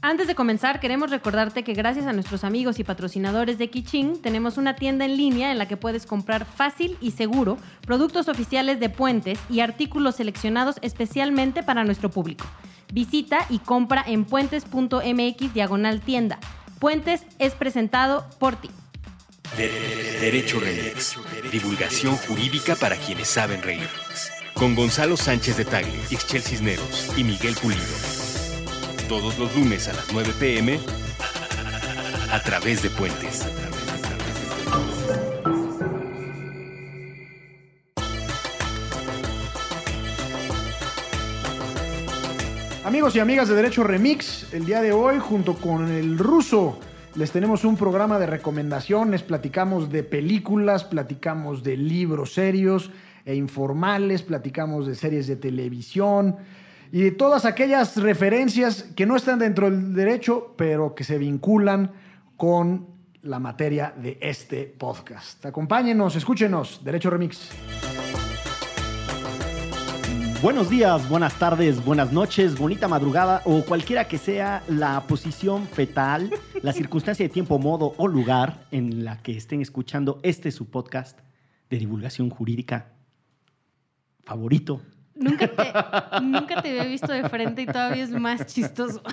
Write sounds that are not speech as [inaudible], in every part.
Antes de comenzar, queremos recordarte que gracias a nuestros amigos y patrocinadores de Kiching, tenemos una tienda en línea en la que puedes comprar fácil y seguro productos oficiales de puentes y artículos seleccionados especialmente para nuestro público. Visita y compra en puentes.mx diagonal tienda. Puentes es presentado por ti. Derecho Remix. Divulgación jurídica para quienes saben reír. Con Gonzalo Sánchez de Tagle, Ixchel Cisneros y Miguel Pulido. Todos los lunes a las 9 pm a través de Puentes. Amigos y amigas de Derecho Remix, el día de hoy junto con el ruso les tenemos un programa de recomendaciones, platicamos de películas, platicamos de libros serios e informales, platicamos de series de televisión y todas aquellas referencias que no están dentro del derecho, pero que se vinculan con la materia de este podcast. Acompáñenos, escúchenos, Derecho Remix. Buenos días, buenas tardes, buenas noches, bonita madrugada o cualquiera que sea la posición fetal, la circunstancia de tiempo, modo o lugar en la que estén escuchando este su podcast de divulgación jurídica favorito. Nunca te, nunca te había visto de frente y todavía es más chistoso. [laughs]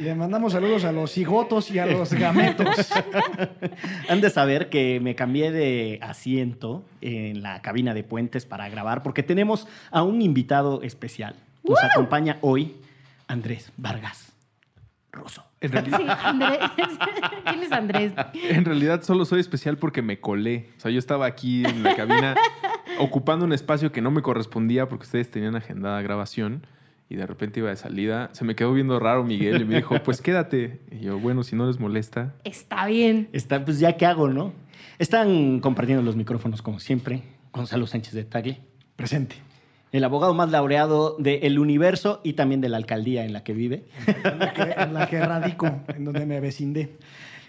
Le mandamos saludos a los cigotos y a los gametos. [laughs] Han de saber que me cambié de asiento en la cabina de puentes para grabar porque tenemos a un invitado especial. Nos acompaña hoy Andrés Vargas Russo. En realidad, Sí, Andrés. [laughs] ¿Quién es Andrés? en realidad solo soy especial porque me colé. O sea, yo estaba aquí en la cabina ocupando un espacio que no me correspondía porque ustedes tenían agendada grabación y de repente iba de salida. Se me quedó viendo raro Miguel y me dijo, pues quédate. Y yo, bueno, si no les molesta. Está bien. Está, pues ya qué hago, ¿no? Están compartiendo los micrófonos como siempre. Gonzalo Sánchez de Tagle, Presente. el abogado más laureado del universo y también de la alcaldía en la que vive. En la que, en la que radico, en donde me vecindé.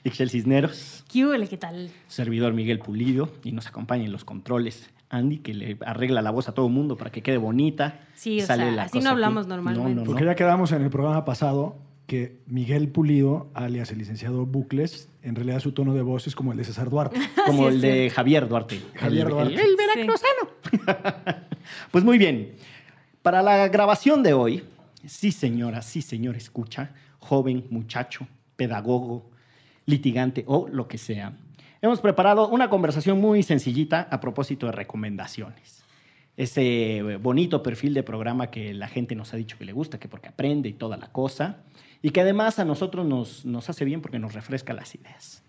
Ixchel Cisneros, ¿Qué? ¿Qué tal? servidor Miguel Pulido y nos acompaña en los controles Andy, que le arregla la voz a todo el mundo para que quede bonita. Sí, o Sale sea, la así no hablamos aquí. normalmente. No, no, Porque no. ya quedamos en el programa pasado que Miguel Pulido, alias el licenciado Bucles, en realidad su tono de voz es como el de César Duarte. [laughs] Como el de Javier Duarte. Javier El- Duarte. El, el veracruzano. [laughs] pues muy bien. Para la grabación de hoy, sí señora, sí señor, escucha, joven, muchacho, pedagogo, litigante o lo que sea, hemos preparado una conversación muy sencillita a propósito de recomendaciones. Ese bonito perfil de programa que la gente nos ha dicho que le gusta, que porque aprende y toda la cosa, y que además a nosotros nos, nos hace bien porque nos refresca las ideas.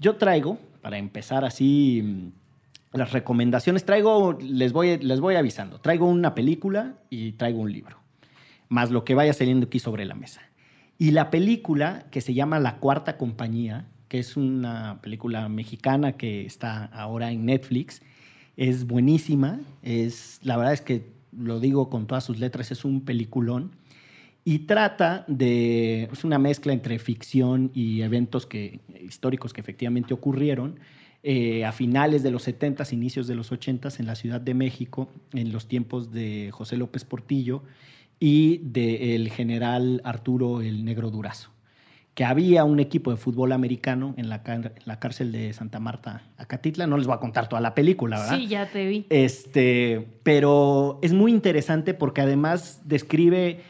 Yo traigo, para empezar así mm, las recomendaciones, traigo, les voy, les voy avisando, traigo una película y traigo un libro, más lo que vaya saliendo aquí sobre la mesa. Y la película que se llama La Cuarta Compañía, que es una película mexicana que está ahora en Netflix, es buenísima, es, la verdad es que lo digo con todas sus letras, es un peliculón y trata de es una mezcla entre ficción y eventos que, históricos que efectivamente ocurrieron eh, a finales de los 70s, inicios de los 80s en la Ciudad de México, en los tiempos de José López Portillo y del general Arturo el Negro Durazo. Que había un equipo de fútbol americano en la, en la cárcel de Santa Marta, Acatitla. No les voy a contar toda la película, ¿verdad? Sí, ya te vi. Este, pero es muy interesante porque además describe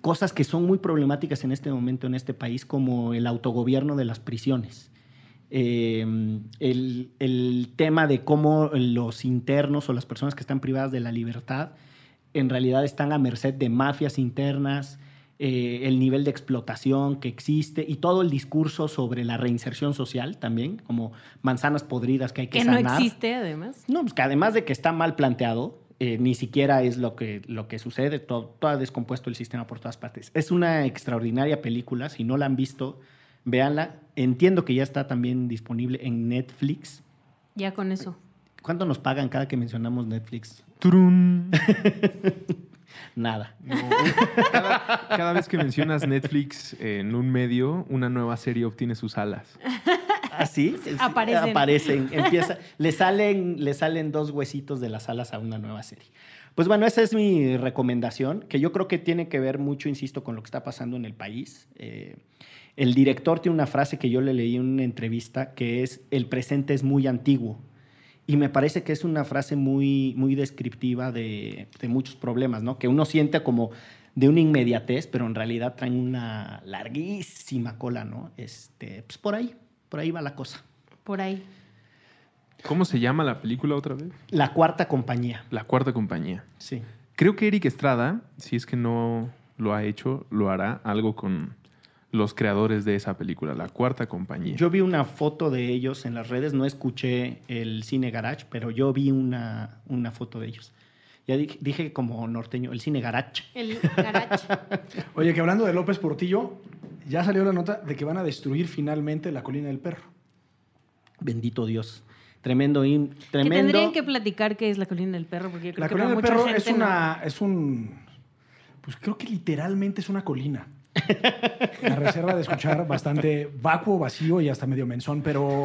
cosas que son muy problemáticas en este momento en este país, como el autogobierno de las prisiones. Eh, el, el tema de cómo los internos o las personas que están privadas de la libertad en realidad están a merced de mafias internas, eh, el nivel de explotación que existe y todo el discurso sobre la reinserción social también, como manzanas podridas que hay que, Que no sanar. existe, además. No, pues que además de que está mal planteado, eh, ni siquiera es lo que, lo que sucede, todo, todo ha descompuesto el sistema por todas partes. Es una extraordinaria película, si no la han visto, véanla. Entiendo que ya está también disponible en Netflix. Ya con eso. ¿Cuánto nos pagan cada que mencionamos Netflix? ¡Turun! [laughs] Nada. No. Cada, cada vez que mencionas Netflix en un medio, una nueva serie obtiene sus alas. ¿Así? Es- Aparecen. Aparecen. Empieza, le, salen, le salen dos huesitos de las alas a una nueva serie. Pues bueno, esa es mi recomendación, que yo creo que tiene que ver mucho, insisto, con lo que está pasando en el país. Eh, el director tiene una frase que yo le leí en una entrevista que es, el presente es muy antiguo. Y me parece que es una frase muy, muy descriptiva de, de muchos problemas, ¿no? Que uno siente como de una inmediatez, pero en realidad traen una larguísima cola, ¿no? Este, pues por ahí, por ahí va la cosa. Por ahí. ¿Cómo se llama la película otra vez? La cuarta compañía. La cuarta compañía. Sí. Creo que Eric Estrada, si es que no lo ha hecho, lo hará algo con los creadores de esa película, La cuarta compañía. Yo vi una foto de ellos en las redes, no escuché el cine garage, pero yo vi una, una foto de ellos. Ya dije, dije como norteño, el cine garage. El garage. [laughs] Oye, que hablando de López Portillo, ya salió la nota de que van a destruir finalmente la colina del perro. Bendito Dios. Tremendo, in- que tremendo. tendrían que platicar qué es la colina del perro, porque yo creo La que colina del mucha perro es no. una, es un, pues creo que literalmente es una colina. La reserva de escuchar bastante vacuo, vacío y hasta medio menzón, pero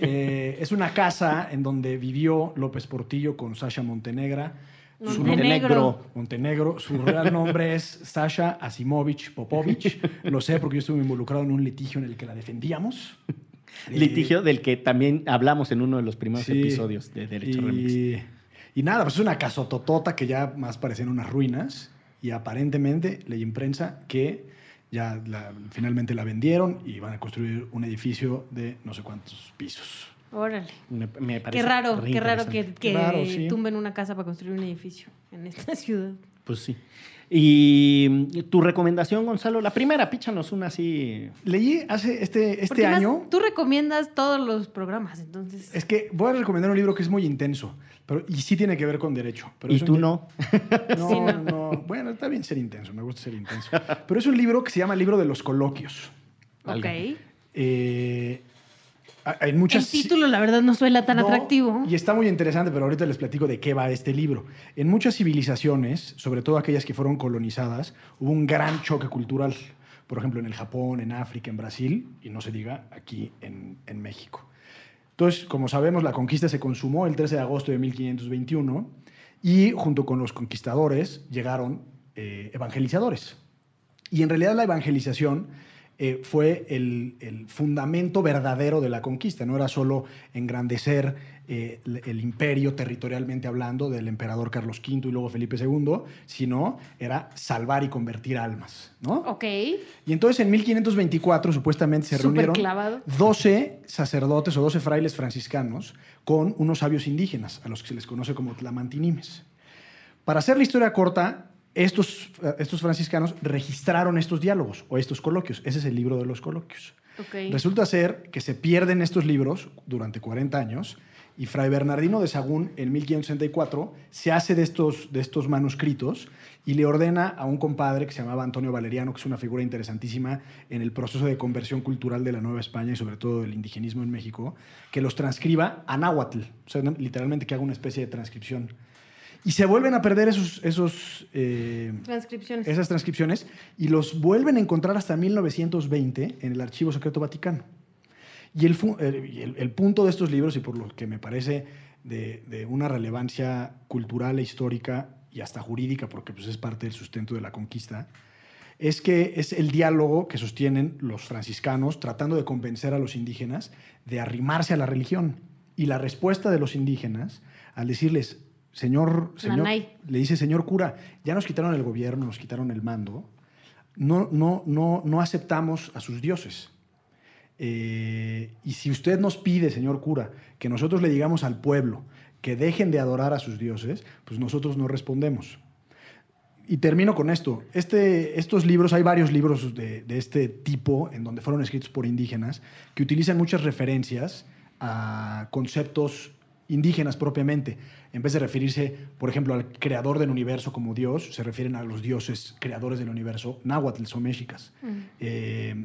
eh, es una casa en donde vivió López Portillo con Sasha Montenegra. Su nombre- Montenegro. Montenegro. Su real nombre es Sasha Asimovich Popovich. Lo sé porque yo estuve involucrado en un litigio en el que la defendíamos. [laughs] Litigio del que también hablamos en uno de los primeros Sí. episodios de Derecho Remix. y, y nada, pues es una casototota que ya más parecían unas ruinas. Y aparentemente leí en prensa que ya la- finalmente la vendieron y van a construir un edificio de no sé cuántos pisos. Órale. Me, me parece Qué raro, qué raro que, que Raro, sí. tumben una casa para construir un edificio en esta [laughs] ciudad. Pues sí. Y tu recomendación, Gonzalo, la primera, píchanos una así. Leí hace este, este más año. tú recomiendas todos los programas, entonces. Es que voy a recomendar un libro que es muy intenso pero, y sí tiene que ver con derecho. Pero y un tú no. [laughs] No, Sí, no. no. Bueno, está bien ser intenso, me gusta ser intenso. Pero es un libro que se llama Libro de los Coloquios. ok. Eh, hay El muchas... título, la verdad, no suena tan No, atractivo. Y está muy interesante, pero ahorita les platico de qué va este libro. En muchas civilizaciones, sobre todo aquellas que fueron colonizadas, hubo un gran choque cultural. Por ejemplo, en el Japón, en África, en Brasil, y no se diga aquí en, en México. Entonces, como sabemos, la conquista se consumó el 13 de agosto de 1521 y junto con los conquistadores llegaron eh, evangelizadores. Y en realidad la evangelización eh, fue el, el fundamento verdadero de la conquista. No era solo engrandecer eh, el, el imperio territorialmente hablando del emperador Carlos V y luego Felipe II, sino era salvar y convertir almas. ¿no? Ok. Y entonces en 1524 supuestamente se reunieron clavado. 12 sacerdotes o 12 frailes franciscanos con unos sabios indígenas, a los que se les conoce como tlamantinimes. Para hacer la historia corta, estos, estos franciscanos registraron estos diálogos o estos coloquios. Ese es el libro de los coloquios. Resulta ser que se pierden estos libros durante 40 años y Fray Bernardino de Sagún en 1564 se hace de estos, de estos manuscritos y le ordena a un compadre que se llamaba Antonio Valeriano, que es una figura interesantísima en el proceso de conversión cultural de la Nueva España y sobre todo del indigenismo en México, que los transcriba a náhuatl, o sea, literalmente que haga una especie de transcripción. Y se vuelven a perder esos, esos, eh, Transcripciones. esas transcripciones y los vuelven a encontrar hasta 1920 en el Archivo Secreto Vaticano. Y el, fu- y el- el punto de estos libros, y por lo que me parece de, de una relevancia cultural e histórica y hasta jurídica, porque pues, es parte del sustento de la conquista, es que es el diálogo que sostienen los franciscanos tratando de convencer a los indígenas de arrimarse a la religión. Y la respuesta de los indígenas al decirles, señor, señor le dice, señor cura, ya nos quitaron el gobierno, nos quitaron el mando, no, no, no, no aceptamos a sus dioses. Eh, y si usted nos pide, señor cura, que nosotros le digamos al pueblo que dejen de adorar a sus dioses, pues nosotros no respondemos. Y termino con esto. Este, estos libros, hay varios libros de, de este tipo en donde fueron escritos por indígenas que utilizan muchas referencias a conceptos indígenas propiamente. En vez de referirse, por ejemplo, al creador del universo como Dios, se refieren a los dioses creadores del universo, náhuatl o mexicas. Mm. Eh,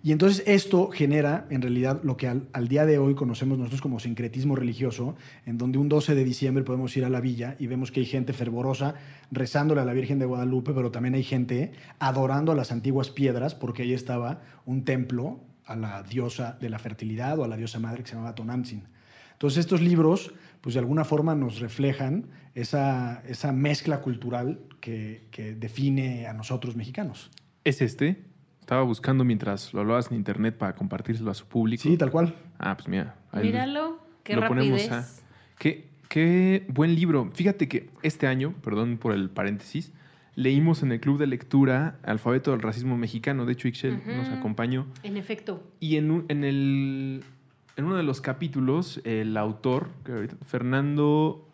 y entonces esto genera, en realidad, lo que al, al, día de hoy conocemos nosotros como sincretismo religioso, en donde un 12 de diciembre podemos ir a la villa y vemos que hay gente fervorosa rezándole a la Virgen de Guadalupe, pero también hay gente adorando a las antiguas piedras, porque ahí estaba un templo a la diosa de la fertilidad o a la diosa madre que se llamaba Tonantzin. Entonces estos libros pues de alguna forma nos reflejan esa, esa mezcla cultural que, que define a nosotros mexicanos. ¿Es este? Estaba buscando mientras lo hablabas en internet para compartírselo a su público. Sí, tal cual. Ah, pues mira. ahí Míralo, qué lo rapidez. ponemos, ah. Qué, qué buen libro. Fíjate que este año, perdón por el paréntesis, leímos en el club de lectura Alfabeto del Racismo Mexicano. De hecho, Ixchel nos acompañó. En efecto. Y en, un- en, el, en uno de los capítulos, el autor, que ahorita- Fernando.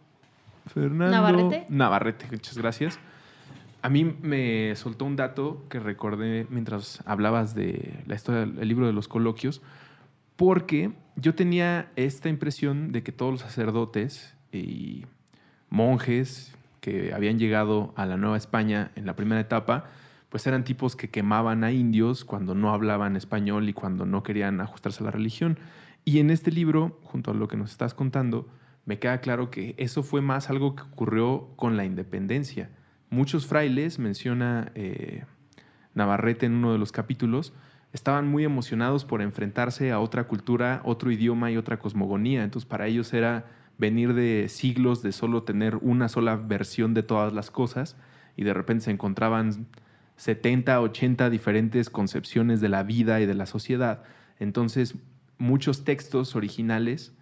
Fernando. ¿Navarrete? Navarrete, muchas gracias. A mí me soltó un dato que recordé mientras hablabas de la historia del libro de los coloquios, porque yo tenía esta impresión de que todos los sacerdotes y monjes que habían llegado a la Nueva España en la primera etapa, pues eran tipos que quemaban a indios cuando no hablaban español y cuando no querían ajustarse a la religión. Y en este libro, junto a lo que nos estás contando, me queda claro que eso fue más algo que ocurrió con la independencia. Muchos frailes, menciona eh, Navarrete en uno de los capítulos, estaban muy emocionados por enfrentarse a otra cultura, otro idioma y otra cosmogonía. Entonces para ellos era venir de siglos de solo tener una sola versión de todas las cosas y de repente se encontraban 70, 80 diferentes concepciones de la vida y de la sociedad. Entonces muchos textos originales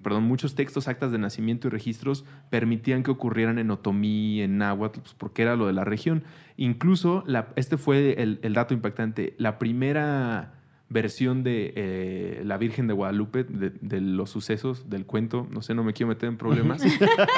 perdón, muchos textos, actas de nacimiento y registros permitían que ocurrieran en otomí, en náhuatl, pues, porque era lo de la región. Incluso, la- este fue el, el dato impactante, la primera versión de eh, La Virgen de Guadalupe, de, de los sucesos del cuento, no sé, no me quiero meter en problemas,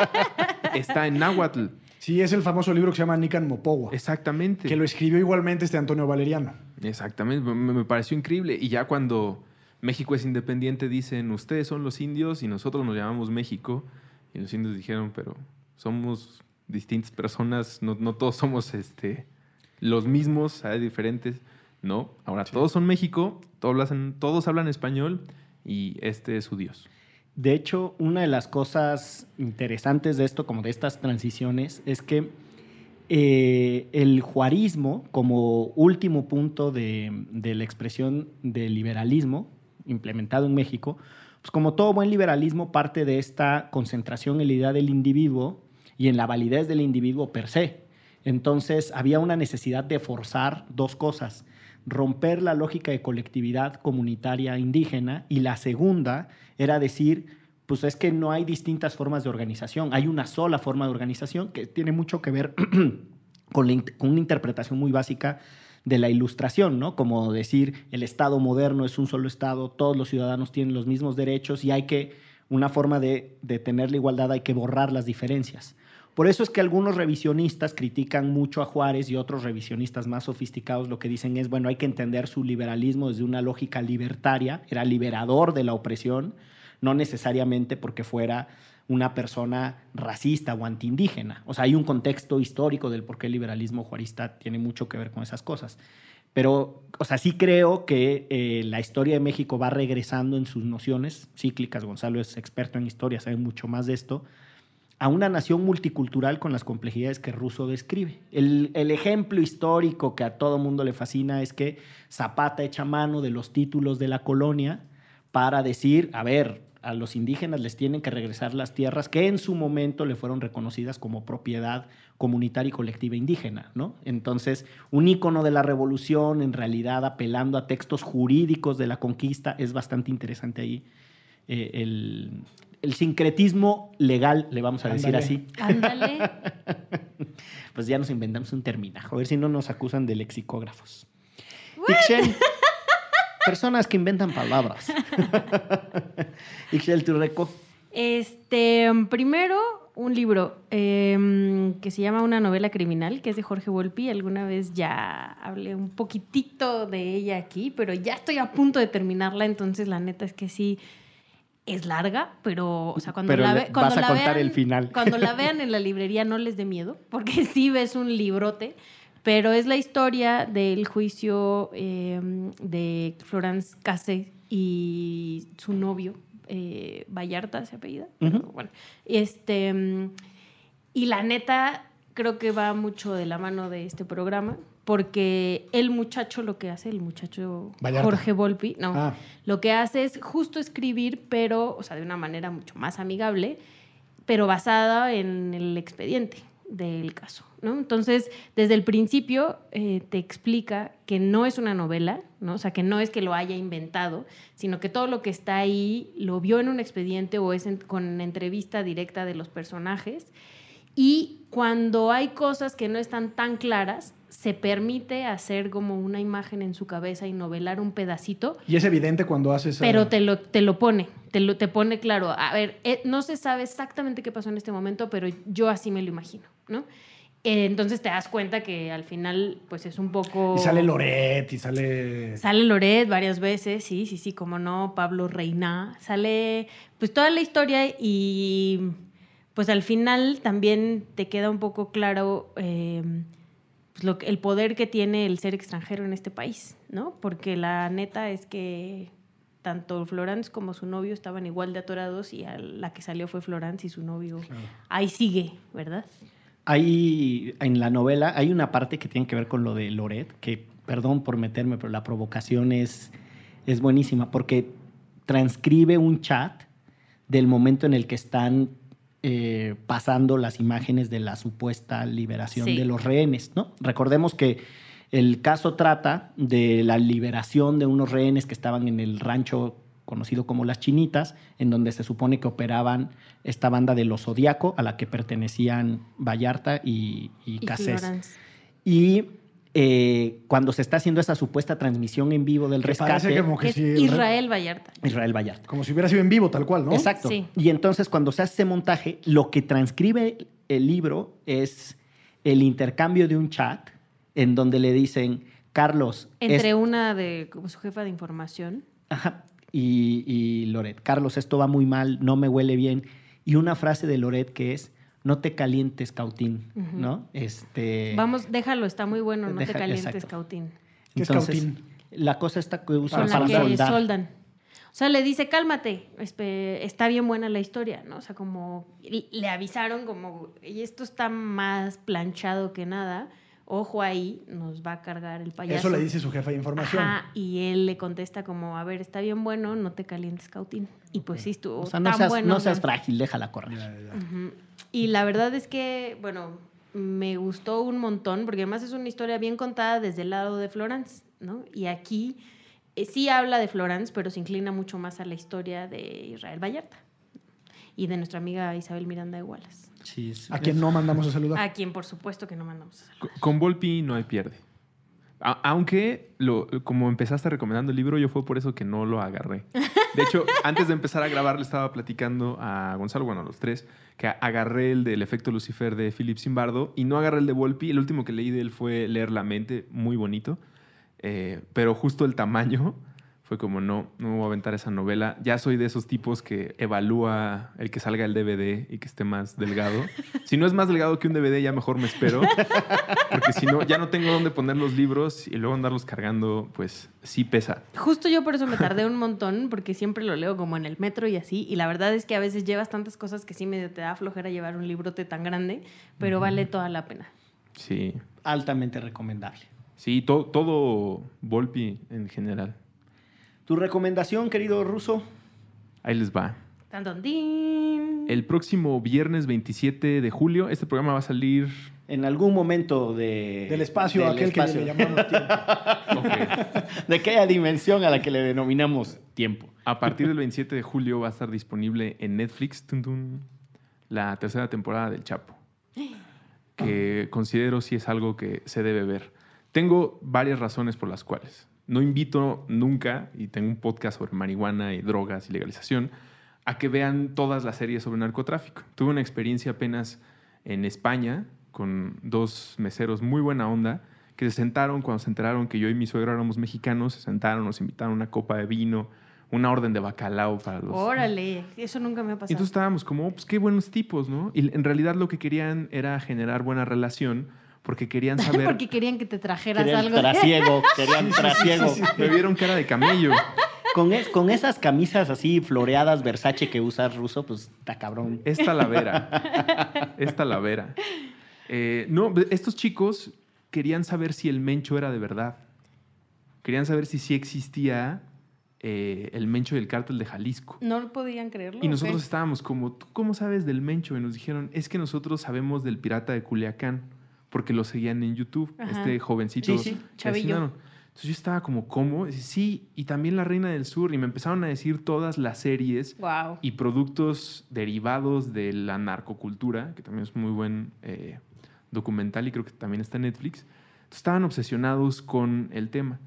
[laughs] está en náhuatl, Sí, es el famoso libro que se llama Nican Mopogua, exactamente. que lo escribió igualmente este Antonio Valeriano. Exactamente, me, me pareció increíble. Y ya cuando México es independiente, dicen, ustedes son los indios y nosotros nos llamamos México. Y los indios dijeron, pero somos distintas personas, no, no todos somos este, los mismos, hay diferentes. No, ahora Sí. todos son México, todos hablan, todos hablan español y este es su Dios. De hecho, una de las cosas interesantes de esto, como de estas transiciones, es que eh, el juarismo, como último punto de, de la expresión del liberalismo implementado en México, pues como todo buen liberalismo parte de esta concentración en la idea del individuo y en la validez del individuo per se. Entonces había una necesidad de forzar dos cosas, romper la lógica de colectividad comunitaria indígena y la segunda era decir, pues es que no hay distintas formas de organización, hay una sola forma de organización que tiene mucho que ver [clears throat] con, con una interpretación muy básica de la ilustración, ¿no? Como decir, el Estado moderno es un solo Estado, todos los ciudadanos tienen los mismos derechos y hay que, una forma de, de tener la igualdad, hay que borrar las diferencias. Por eso es que algunos revisionistas critican mucho a Juárez y otros revisionistas más sofisticados lo que dicen es, bueno, hay que entender su liberalismo desde una lógica libertaria, era liberador de la opresión, no necesariamente porque fuera una persona racista o antiindígena. O sea, hay un contexto histórico del por qué el liberalismo juarista tiene mucho que ver con esas cosas. Pero, o sea, sí creo que eh, la historia de México va regresando en sus nociones cíclicas. Gonzalo es experto en historia, sabe mucho más de esto a una nación multicultural con las complejidades que Russo describe. El, el ejemplo histórico que a todo mundo le fascina es que Zapata echa mano de los títulos de la colonia para decir, a ver, a los indígenas les tienen que regresar las tierras que en su momento le fueron reconocidas como propiedad comunitaria y colectiva indígena, ¿no? Entonces, un ícono de la revolución, en realidad apelando a textos jurídicos de la conquista, es bastante interesante ahí. eh, el, el sincretismo legal, le vamos a decir así. Ándale. [laughs] Pues ya nos inventamos un terminajo, a ver si no nos acusan de lexicógrafos. Personas que inventan palabras. [laughs] Ixchel, tu reco. Este, primero, un libro em, que se llama Una novela criminal, que es de Jorge Volpi. Alguna vez ya hablé un poquitito de ella aquí, pero ya estoy a punto de terminarla, entonces la neta es que sí es larga, pero, o sea, cuando Pero la, le- ve- cuando vas a la contar vean, el final. Cuando la [laughs] vean en la librería no les dé miedo, porque [laughs] sí ves un librote, pero es la historia del juicio em, de Florence Cassé y su novio, eh, Vallarta se apellida. Bueno, este, mm, y la neta, creo que va mucho de la mano de este programa, porque el muchacho lo que hace, el muchacho Vallarta. Jorge Volpi, no, Ah. lo que hace es justo escribir, pero, o sea, de una manera mucho más amigable, pero basada en el expediente del caso. ¿no? Entonces, desde el principio eh, te explica que no es una novela, ¿no? o sea, que no es que lo haya inventado, sino que todo lo que está ahí lo vio en un expediente o es con entrevista directa de los personajes. Y cuando hay cosas que no están tan claras, se permite hacer como una imagen en su cabeza y novelar un pedacito, Y es evidente cuando haces. pero te lo, te lo pone, te, lo, te pone claro. A ver, eh, no se sabe exactamente qué pasó en este momento, pero yo así me lo imagino, ¿no? Eh, entonces te das cuenta que al final, pues es un poco... Y sale Loret y sale. Sale Loret varias veces, sí, sí, sí, como no, Pablo Reina, sale pues toda la historia y pues al final también te queda un poco claro eh, pues, lo que- el poder que tiene el ser extranjero en este país, ¿no? Porque la neta es que tanto Florence como su novio estaban igual de atorados y a la que salió fue Florence y su novio ahí sigue, ¿verdad? Hay, en la novela, hay una parte que tiene que ver con lo de Loret, que, perdón por meterme, pero la provocación es, es buenísima, porque transcribe un chat del momento en el que están eh, pasando las imágenes de la supuesta liberación Sí. de los rehenes, ¿no? Recordemos que el caso trata de la liberación de unos rehenes que estaban en el rancho conocido como Las Chinitas, en donde se supone que operaban esta banda de los Zodíaco, a la que pertenecían Vallarta y, y Y Cassés. Florence. Y eh, cuando se está haciendo esa supuesta transmisión en vivo del Que parece rescate, como que Es sí, Israel Vallarta. Israel Vallarta. Como si hubiera sido en vivo, tal cual, ¿no? Exacto. Sí. Y entonces cuando se hace ese montaje, lo que transcribe el libro es el intercambio de un chat en donde le dicen, Carlos, Entre es- una de como su jefa de información. Ajá. Y, y Loret, Carlos, esto va muy mal, no me huele bien. Y una frase de Loret que es, no te calientes, Cautín. ¿no? Este, Vamos, déjalo, está muy bueno, no Deja- te calientes, exacto. Cautín. ¿Qué es Cautín? La cosa está que usan Con la para que soldar. soldan. O sea, le dice, cálmate, espe- está bien buena la historia, ¿no? O sea, como le avisaron como, y esto está más planchado que nada, ojo ahí, nos va a cargar el payaso. Eso le dice su jefa de información. Ajá, y él le contesta como, a ver, está bien bueno, no te calientes, Cautín. Y pues sí, estuvo O sea, no tan seas, bueno. no seas frágil, déjala correr. Ya, ya. Ujú. Y la verdad es que, bueno, me gustó un montón, porque además es una historia bien contada desde el lado de Florence, ¿no? Y aquí eh, sí habla de Florence, pero se inclina mucho más a la historia de Israel Vallarta y de nuestra amiga Isabel Miranda de Wallace, Sí, A quien no mandamos a saludar. a quien por supuesto que no mandamos a saludar. Co- Con Volpi no hay pierde. A- aunque, lo, como empezaste recomendando el libro, yo fue por eso que no lo agarré. De hecho, [laughs] antes de empezar a grabar, le estaba platicando a Gonzalo, bueno, a los tres, que agarré el del efecto Lucifer de Philip Zimbardo y no agarré el de Volpi. El último que leí de él fue Leer la mente, muy bonito. Eh, pero justo el tamaño fue como, no, no me voy a aventar esa novela. Ya soy de esos tipos que evalúa el que salga el DVD y que esté más delgado. [laughs] Si no es más delgado que un DVD, ya mejor me espero. Porque si no, ya no tengo dónde poner los libros y luego andarlos cargando, pues sí pesa. Justo yo por eso me tardé un montón, porque siempre lo leo como en el metro y así, y la verdad es que a veces llevas tantas cosas que sí medio te da flojera llevar un librote tan grande, pero vale toda la pena. Sí, altamente recomendable. sí, to- todo Volpi en general. ¿Tu recomendación, querido ruso? Ahí les va. El próximo viernes 27 de julio, este programa va a salir... En algún momento de... Del espacio, del aquel espacio. que le llamamos tiempo. [laughs] Ok. de aquella dimensión a la que le denominamos tiempo. A partir del 27 de julio va a estar disponible en Netflix tun, tun, la tercera temporada del Chapo, que considero sí es algo que se debe ver. Tengo varias razones por las cuales. No invito nunca, y tengo un podcast sobre marihuana y drogas y legalización, a que vean todas las series sobre narcotráfico. Tuve una experiencia apenas en España con dos meseros muy buena onda que se sentaron cuando se enteraron que yo y mi suegro éramos mexicanos, se sentaron, nos invitaron una copa de vino, una orden de bacalao para los... Órale, eso nunca me ha Y pasado. entonces estábamos como, "Oh, pues qué buenos tipos, ¿no? Y en realidad lo que querían era generar buena relación porque querían [laughs] saber... Porque querían que te trajeras Querían algo. trasiego, [laughs] querían trasiego. Me vieron cara de camello. Con, es- con esas camisas así floreadas Versace que usas ruso, pues está cabrón. Esta lavera. [laughs] Esta lavera. Eh, no, estos chicos querían saber si el mencho era de verdad. Querían saber si sí existía eh, el Mencho del cártel de Jalisco. No podían creerlo. Y ¿o nosotros estábamos como, ¿tú cómo sabes del Mencho? Y nos dijeron, es que nosotros sabemos del pirata de Culiacán, porque lo seguían en YouTube, Ajá. este jovencito. Sí, sí, chavillo. Entonces yo estaba como, ¿cómo? Sí, y también La Reina del Sur. Y me empezaron a decir todas las series Wow. y productos derivados de la narcocultura, que también es muy buen eh, documental y creo que también está en Netflix. Entonces, estaban obsesionados con el tema.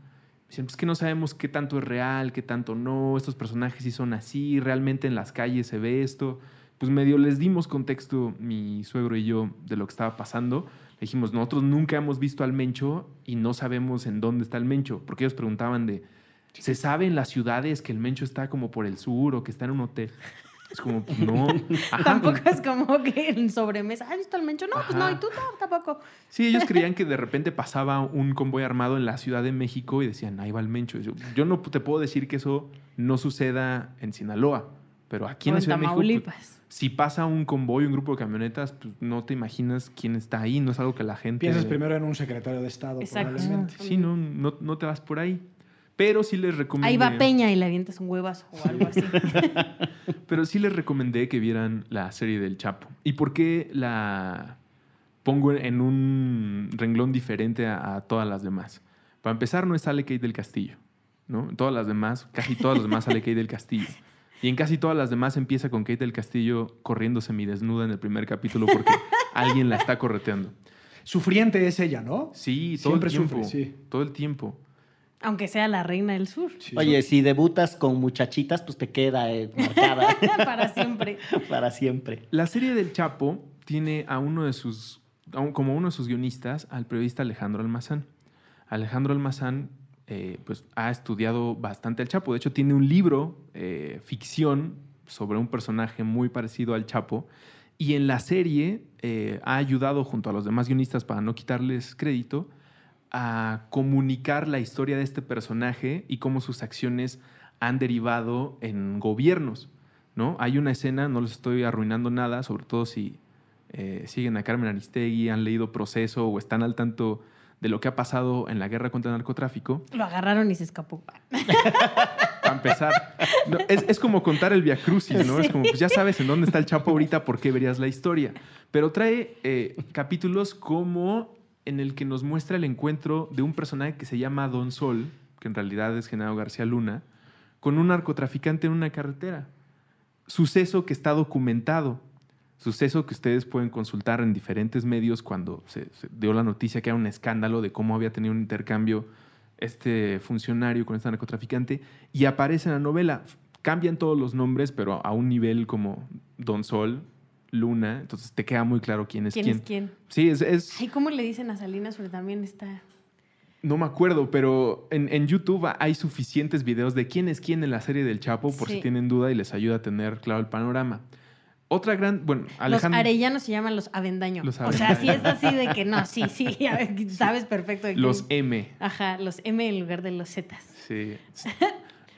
Dicen, pues que no sabemos qué tanto es real, qué tanto no, estos personajes sí son así, realmente en las calles se ve esto. Pues medio les dimos contexto, mi suegro y yo, de lo que estaba pasando. Le dijimos, nosotros nunca hemos visto al Mencho y no sabemos en dónde está el Mencho, porque ellos preguntaban de, ¿se sabe en las ciudades que el Mencho está como por el sur o que está en un hotel? Es como, pues, no. [laughs] Ajá, Tampoco es como que en sobremesa. ¿Has visto al mencho? No, pues no, y tú no, tampoco. Sí, ellos [laughs] creían que de repente pasaba un convoy armado en la Ciudad de México y decían, ahí va el Mencho. Yo, yo no te puedo decir que eso no suceda en Sinaloa, pero aquí O en la Ciudad de México, pues. Si pasa un convoy, un grupo de camionetas, pues no te imaginas quién está ahí, no es algo que la gente... Piensas primero en un secretario de Estado, Exacto. probablemente. Sí, no, no, no te vas por ahí. Pero sí les recomendé... Ahí va Peña y le avientas un huevazo o algo así. [laughs] Pero sí les recomendé que vieran la serie del Chapo. ¿Y por qué la pongo en un renglón diferente a, a todas las demás? Para empezar, no sale Kate del Castillo, ¿no? Todas las demás, casi todas las demás sale Kate del Castillo. Y en casi todas las demás empieza con Kate del Castillo corriendo semidesnuda en el primer capítulo porque [laughs] alguien la está correteando. Sufriente es ella, ¿no? Sí, todo Siempre el tiempo. sufre, sí. Todo el tiempo. Aunque sea la reina del sur. Sí. Oye, si debutas con muchachitas, pues te queda eh, marcada [laughs] Para siempre. [laughs] para siempre. La serie del Chapo tiene a uno de sus, a un- como uno de sus guionistas, al periodista Alejandro Almazán. Alejandro Almazán, eh, pues, ha estudiado bastante al Chapo. De hecho, tiene un libro, eh, ficción, sobre un personaje muy parecido al Chapo. Y en la serie eh, ha ayudado, junto a los demás guionistas, para no quitarles crédito, a comunicar la historia de este personaje y cómo sus acciones han derivado en gobiernos. ¿no? Hay una escena, no les estoy arruinando nada, sobre todo si siguen a Carmen Aristegui, han leído Proceso o están al tanto de lo que ha pasado en la guerra contra el narcotráfico. Lo agarraron y se escapó. [laughs] Para empezar, no, es, es como contar el Via Crucis, ¿no? Es como, pues ya sabes en dónde está el Chapo ahorita, ¿por qué verías la historia? Pero trae eh, capítulos como en el que nos muestra el encuentro de un personaje que se llama Don Sol, que en realidad es Genaro García Luna, con un narcotraficante en una carretera. Suceso que está documentado. Suceso que ustedes pueden consultar en diferentes medios cuando se, se dio la noticia que era un escándalo de cómo había tenido un intercambio este funcionario con este narcotraficante y aparece en la novela. Cambian todos los nombres, pero a un nivel como Don Sol, Luna, entonces te queda muy claro quién es ¿Quién, quién. es quién? Sí, es, es- Ay, ¿cómo le dicen a Salinas? Porque también está... no me acuerdo, pero en, en YouTube hay suficientes videos de quién es quién en la serie del Chapo, por Sí. si tienen duda y les ayuda a tener claro el panorama. Otra gran, bueno, Alejandro. Los arellanos se llaman los avendaños. Los o sea, sí es Avendaño. así de que no, sí, sí, [laughs] sabes perfecto de. Los M. Ajá, los M en lugar de los Zetas. Sí. [laughs]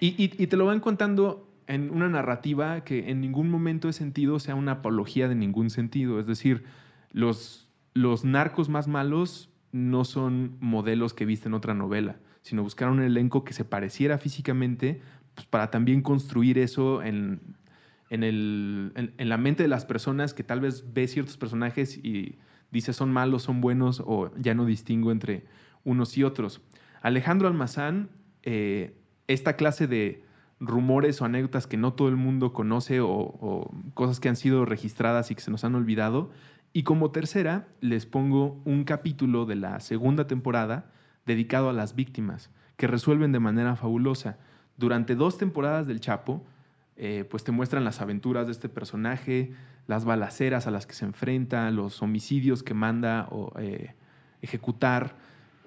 Y, y- y te lo van contando en una narrativa que en ningún momento he sentido sea una apología de ningún sentido. Es decir, los, los narcos más malos no son modelos que viste en otra novela, sino buscaron un elenco que se pareciera físicamente pues, para también construir eso en, en, el- en- la mente de las personas que tal vez ve ciertos personajes y dice son malos, son buenos o ya no distingo entre unos y otros. Alejandro Almazán, eh, esta clase de rumores o anécdotas que no todo el mundo conoce o, o cosas que han sido registradas y que se nos han olvidado. Y como tercera, les pongo un capítulo de la segunda temporada dedicado a las víctimas, que resuelven de manera fabulosa. Durante dos temporadas del Chapo, eh, pues te muestran las aventuras de este personaje, las balaceras a las que se enfrenta, los homicidios que manda o eh, ejecutar,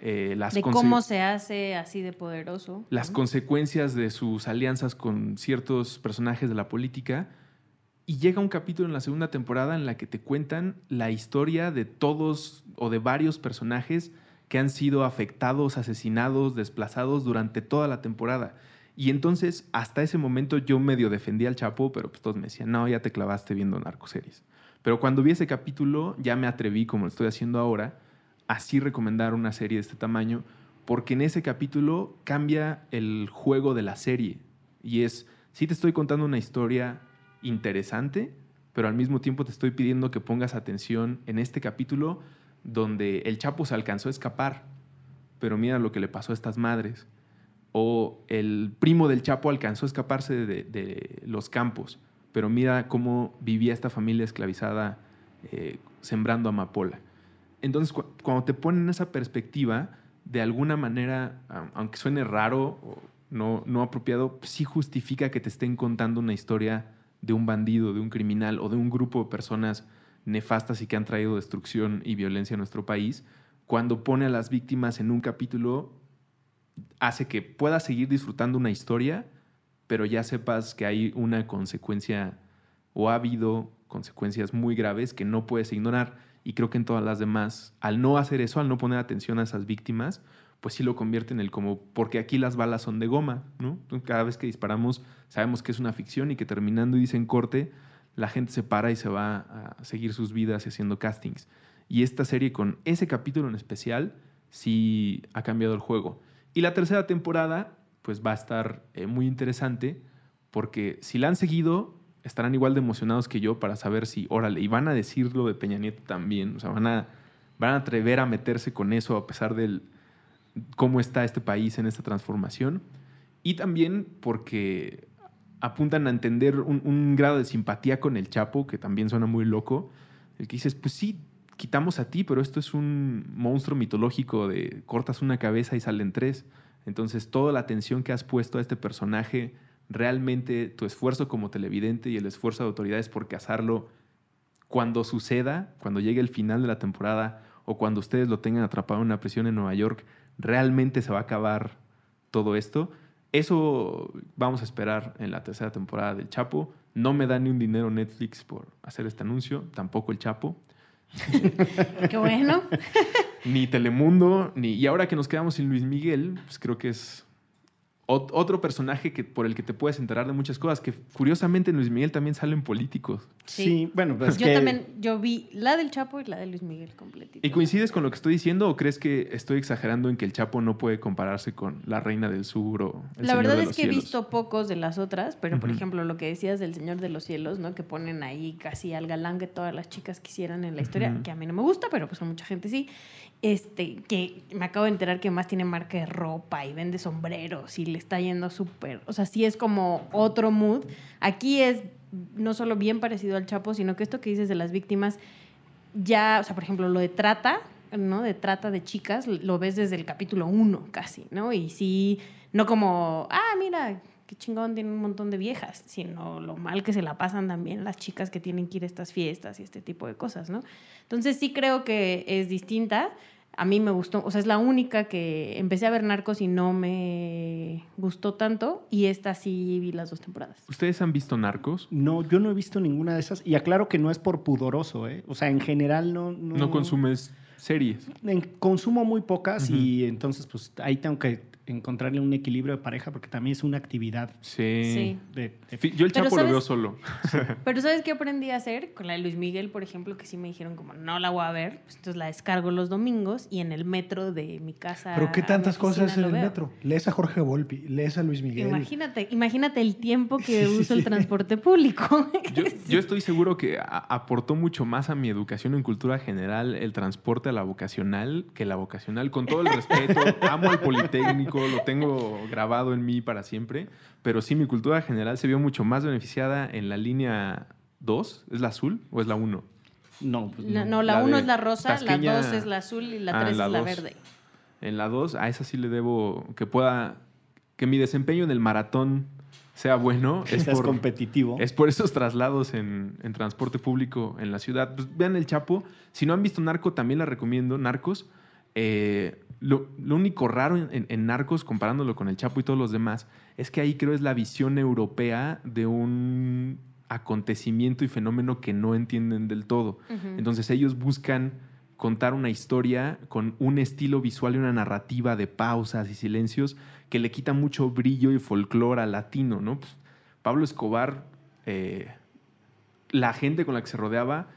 eh, las de cómo se hace así de poderoso. las ¿no? consecuencias de sus alianzas con ciertos personajes de la política. Y llega un capítulo en la segunda temporada en la que te cuentan la historia de todos o de varios personajes que han sido afectados, asesinados, desplazados durante toda la temporada. Y entonces, hasta ese momento yo medio defendía al Chapo, pero pues todos me decían, no, ya te clavaste viendo narcoseries. Pero cuando vi ese capítulo, ya me atreví, como lo estoy haciendo ahora, así recomendar una serie de este tamaño, porque en ese capítulo cambia el juego de la serie. Y es, sí te estoy contando una historia interesante, pero al mismo tiempo te estoy pidiendo que pongas atención en este capítulo donde el Chapo se alcanzó a escapar, pero mira lo que le pasó a estas madres. O el primo del Chapo alcanzó a escaparse de, los campos, pero mira cómo vivía esta familia esclavizada eh, sembrando amapola. Entonces, cu- cuando te ponen esa perspectiva, de alguna manera, aunque suene raro o no, no apropiado, sí justifica que te estén contando una historia de un bandido, de un criminal o de un grupo de personas nefastas y que han traído destrucción y violencia a nuestro país, cuando pone a las víctimas en un capítulo, hace que puedas seguir disfrutando una historia, pero ya sepas que hay una consecuencia o ha habido consecuencias muy graves que no puedes ignorar. Y creo que en todas las demás, al no hacer eso, al no poner atención a esas víctimas, pues sí lo convierte en el como, porque aquí las balas son de goma, ¿no? Cada vez que disparamos sabemos que es una ficción y que terminando y dicen corte, la gente se para y se va a seguir sus vidas haciendo castings. Y esta serie con ese capítulo en especial sí ha cambiado el juego. Y la tercera temporada pues va a estar eh, muy interesante porque si la han seguido estarán igual de emocionados que yo para saber si, órale, y van a decir lo de Peña Nieto también, o sea, van a, van a atrever a meterse con eso a pesar del cómo está este país en esta transformación. Y también porque apuntan a entender un, un grado de simpatía con el Chapo, que también suena muy loco, el que dices, pues sí, quitamos a ti, pero esto es un monstruo mitológico de cortas una cabeza y salen tres. Entonces, toda la atención que has puesto a este personaje, realmente tu esfuerzo como televidente y el esfuerzo de autoridades por cazarlo, cuando suceda, cuando llegue el final de la temporada o cuando ustedes lo tengan atrapado en una prisión en Nueva York, realmente se va a acabar todo esto. Eso vamos a esperar en la tercera temporada del Chapo. No me da ni un dinero Netflix por hacer este anuncio, tampoco el Chapo. [laughs] Qué bueno. Ni Telemundo, ni... Y ahora que nos quedamos sin Luis Miguel, pues creo que es ot- otro personaje que, por el que te puedes enterar de muchas cosas, que curiosamente en Luis Miguel también salen políticos. Sí. Sí, bueno, pues yo que- también, yo vi la del Chapo y la de Luis Miguel completita. ¿Y coincides con lo que estoy diciendo o crees que estoy exagerando en que el Chapo no puede compararse con la Reina del Sur o el La Señor verdad de es los que he visto pocos de las otras, pero por ejemplo lo que decías del Señor de los Cielos, ¿no? Que ponen ahí casi al galán que todas las chicas quisieran en la historia, que a mí no me gusta, pero pues a mucha gente sí. Este, que me acabo de enterar que más tiene marca de ropa y vende sombreros y le está yendo súper, o sea, sí es como otro mood. Aquí es no solo bien parecido al Chapo, sino que esto que dices de las víctimas, ya, o sea, por ejemplo, lo de trata, ¿no? De trata de chicas, lo ves desde el capítulo 1 casi, ¿no? Y sí, no como, ah, mira, qué chingón, tiene un montón de viejas, sino lo mal que se la pasan también las chicas que tienen que ir a estas fiestas y este tipo de cosas, ¿no? Entonces sí creo que es distinta. A mí me gustó, o sea, es la única que empecé a ver Narcos y no me gustó tanto, y esta sí vi las dos temporadas. ¿Ustedes han visto Narcos? No, yo no he visto ninguna de esas. Y aclaro que no es por pudoroso, ¿eh? O sea, en general no... No, No consumes series. en- consumo muy pocas y entonces pues ahí tengo que encontrarle un equilibrio de pareja porque también es una actividad Sí. Sí. de... Yo el Pero Chapo lo veo solo. [laughs] Pero ¿sabes qué aprendí a hacer? Con la de Luis Miguel, por ejemplo, que sí me dijeron como no la voy a ver, pues entonces la descargo los domingos y en el metro de mi casa. Pero qué tantas cosas en el veo. metro. Lees a Jorge Volpi, lees a Luis Miguel. Imagínate, imagínate el tiempo que Sí, sí, uso el transporte público. [laughs] Yo, yo [laughs] estoy seguro que aportó mucho más a mi educación en cultura general el transporte a la vocacional que la vocacional. Con todo el respeto, amo al Politécnico, lo tengo grabado en mí para siempre, pero sí, mi cultura general se vio mucho más beneficiada en la línea 2, ¿es la azul o es la 1? No, pues, no. no, la La 1 de es la rosa, Tasqueña- la 2 es la azul y la Ah, 3 la es la dos. verde. En la 2, a esa sí le debo que pueda, que mi desempeño en el maratón sea bueno. Es por, competitivo. Es por esos traslados en, en transporte público en la ciudad. Pues vean el Chapo. Si no han visto Narco, también la recomiendo. Narcos. Eh, lo, lo único raro en, en- en Narcos, comparándolo con el Chapo y todos los demás, es que ahí creo es la visión europea de un acontecimiento y fenómeno que no entienden del todo. Entonces ellos buscan contar una historia con un estilo visual y una narrativa de pausas y silencios que le quita mucho brillo y folclore al latino, ¿no? Pues, Pablo Escobar, eh, la gente con la que se rodeaba,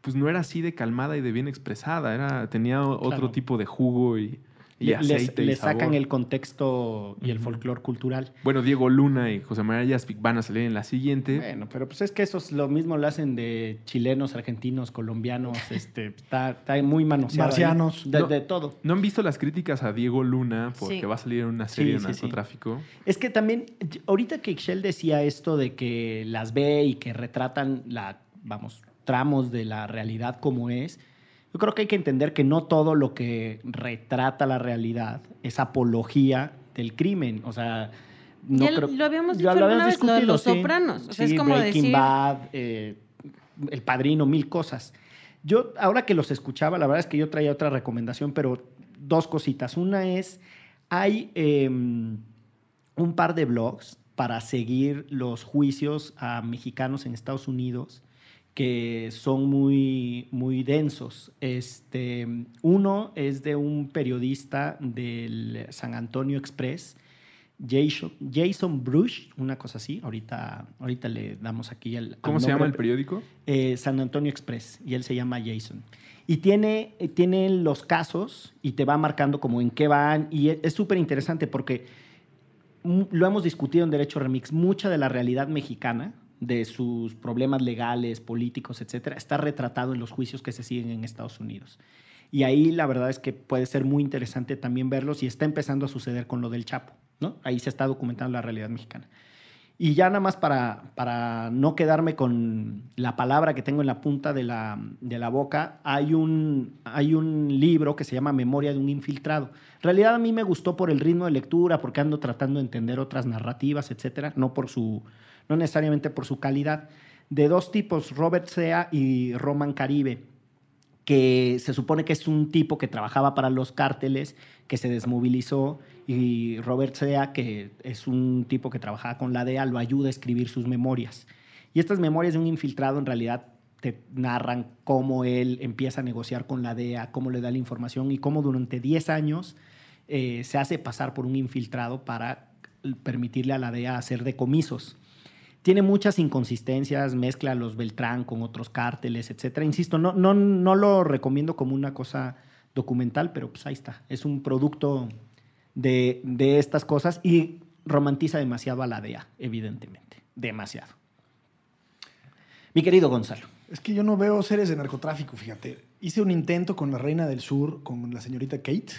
pues no era así de calmada y de bien expresada, era, tenía otro Claro. tipo de jugo y Y le, aceite y le sacan el contexto y el Ujú. folclore cultural. Bueno, Diego Luna y José María Yaspic van a salir en la siguiente. Bueno, pero pues es que esos lo mismo lo hacen de chilenos, argentinos, colombianos, [laughs] este, está, está muy manoseado. Marcianos. De, No. de todo. ¿No han visto las críticas a Diego Luna porque Sí. va a salir en una serie Sí, de sí, sí. narcotráfico? Es que también, ahorita que Ixchel decía esto de que las ve y que retratan la, vamos, tramos de la realidad como es, yo creo que hay que entender que no todo lo que retrata la realidad es apología del crimen. O sea, no lo- creo- lo habíamos dicho lo habíamos vez, lo de discutido, Los sí. Sopranos. O sea, es como Breaking decir- Bad, eh, El Padrino, mil cosas. Yo, ahora que los escuchaba, la verdad es que yo traía otra recomendación, pero dos cositas. Una es, hay eh, un par de blogs para seguir los juicios a mexicanos en Estados Unidos que son muy, muy densos. Este, uno es de un periodista del San Antonio Express, Jason, Jason Brush, una cosa así. Ahorita, ahorita le damos aquí el. ¿Cómo al se llama el periódico? eh, San Antonio Express y él se llama Jason. Y tiene, eh, tiene los casos y te va marcando como en qué van y es súper interesante porque mu- lo hemos discutido en Derecho Remix, mucha de la realidad mexicana, de sus problemas legales, políticos, etcétera, está retratado en los juicios que se siguen en Estados Unidos. Y ahí la verdad es que puede ser muy interesante también verlos y está empezando a suceder con lo del Chapo, ¿no? Ahí se está documentando la realidad mexicana. Y ya nada más para, para no quedarme con la palabra que tengo en la punta de la, de la boca, hay un, hay un libro que se llama Memoria de un infiltrado. En realidad a mí me gustó por el ritmo de lectura, porque ando tratando de entender otras narrativas, etcétera, no, por su, no necesariamente por su calidad. De dos tipos, Robert Sea y Roman Caribe que se supone que es un tipo que trabajaba para los cárteles, que se desmovilizó, y Robert Sea, que es un tipo que trabajaba con la DEA, lo ayuda a escribir sus memorias. Y estas memorias de un infiltrado en realidad te narran cómo él empieza a negociar con la DEA, cómo le da la información y cómo durante 10 años eh, se hace pasar por un infiltrado para permitirle a la DEA hacer decomisos. Tiene muchas inconsistencias, mezcla a los Beltrán con otros cárteles, etcétera. Insisto, no, no, no lo recomiendo como una cosa documental, pero pues ahí está. Es un producto de, de estas cosas y romantiza demasiado a la DEA, evidentemente. Demasiado. Mi querido Gonzalo. Es que yo no veo series de narcotráfico, fíjate. Hice un intento con la Reina del Sur, con la señorita Kate.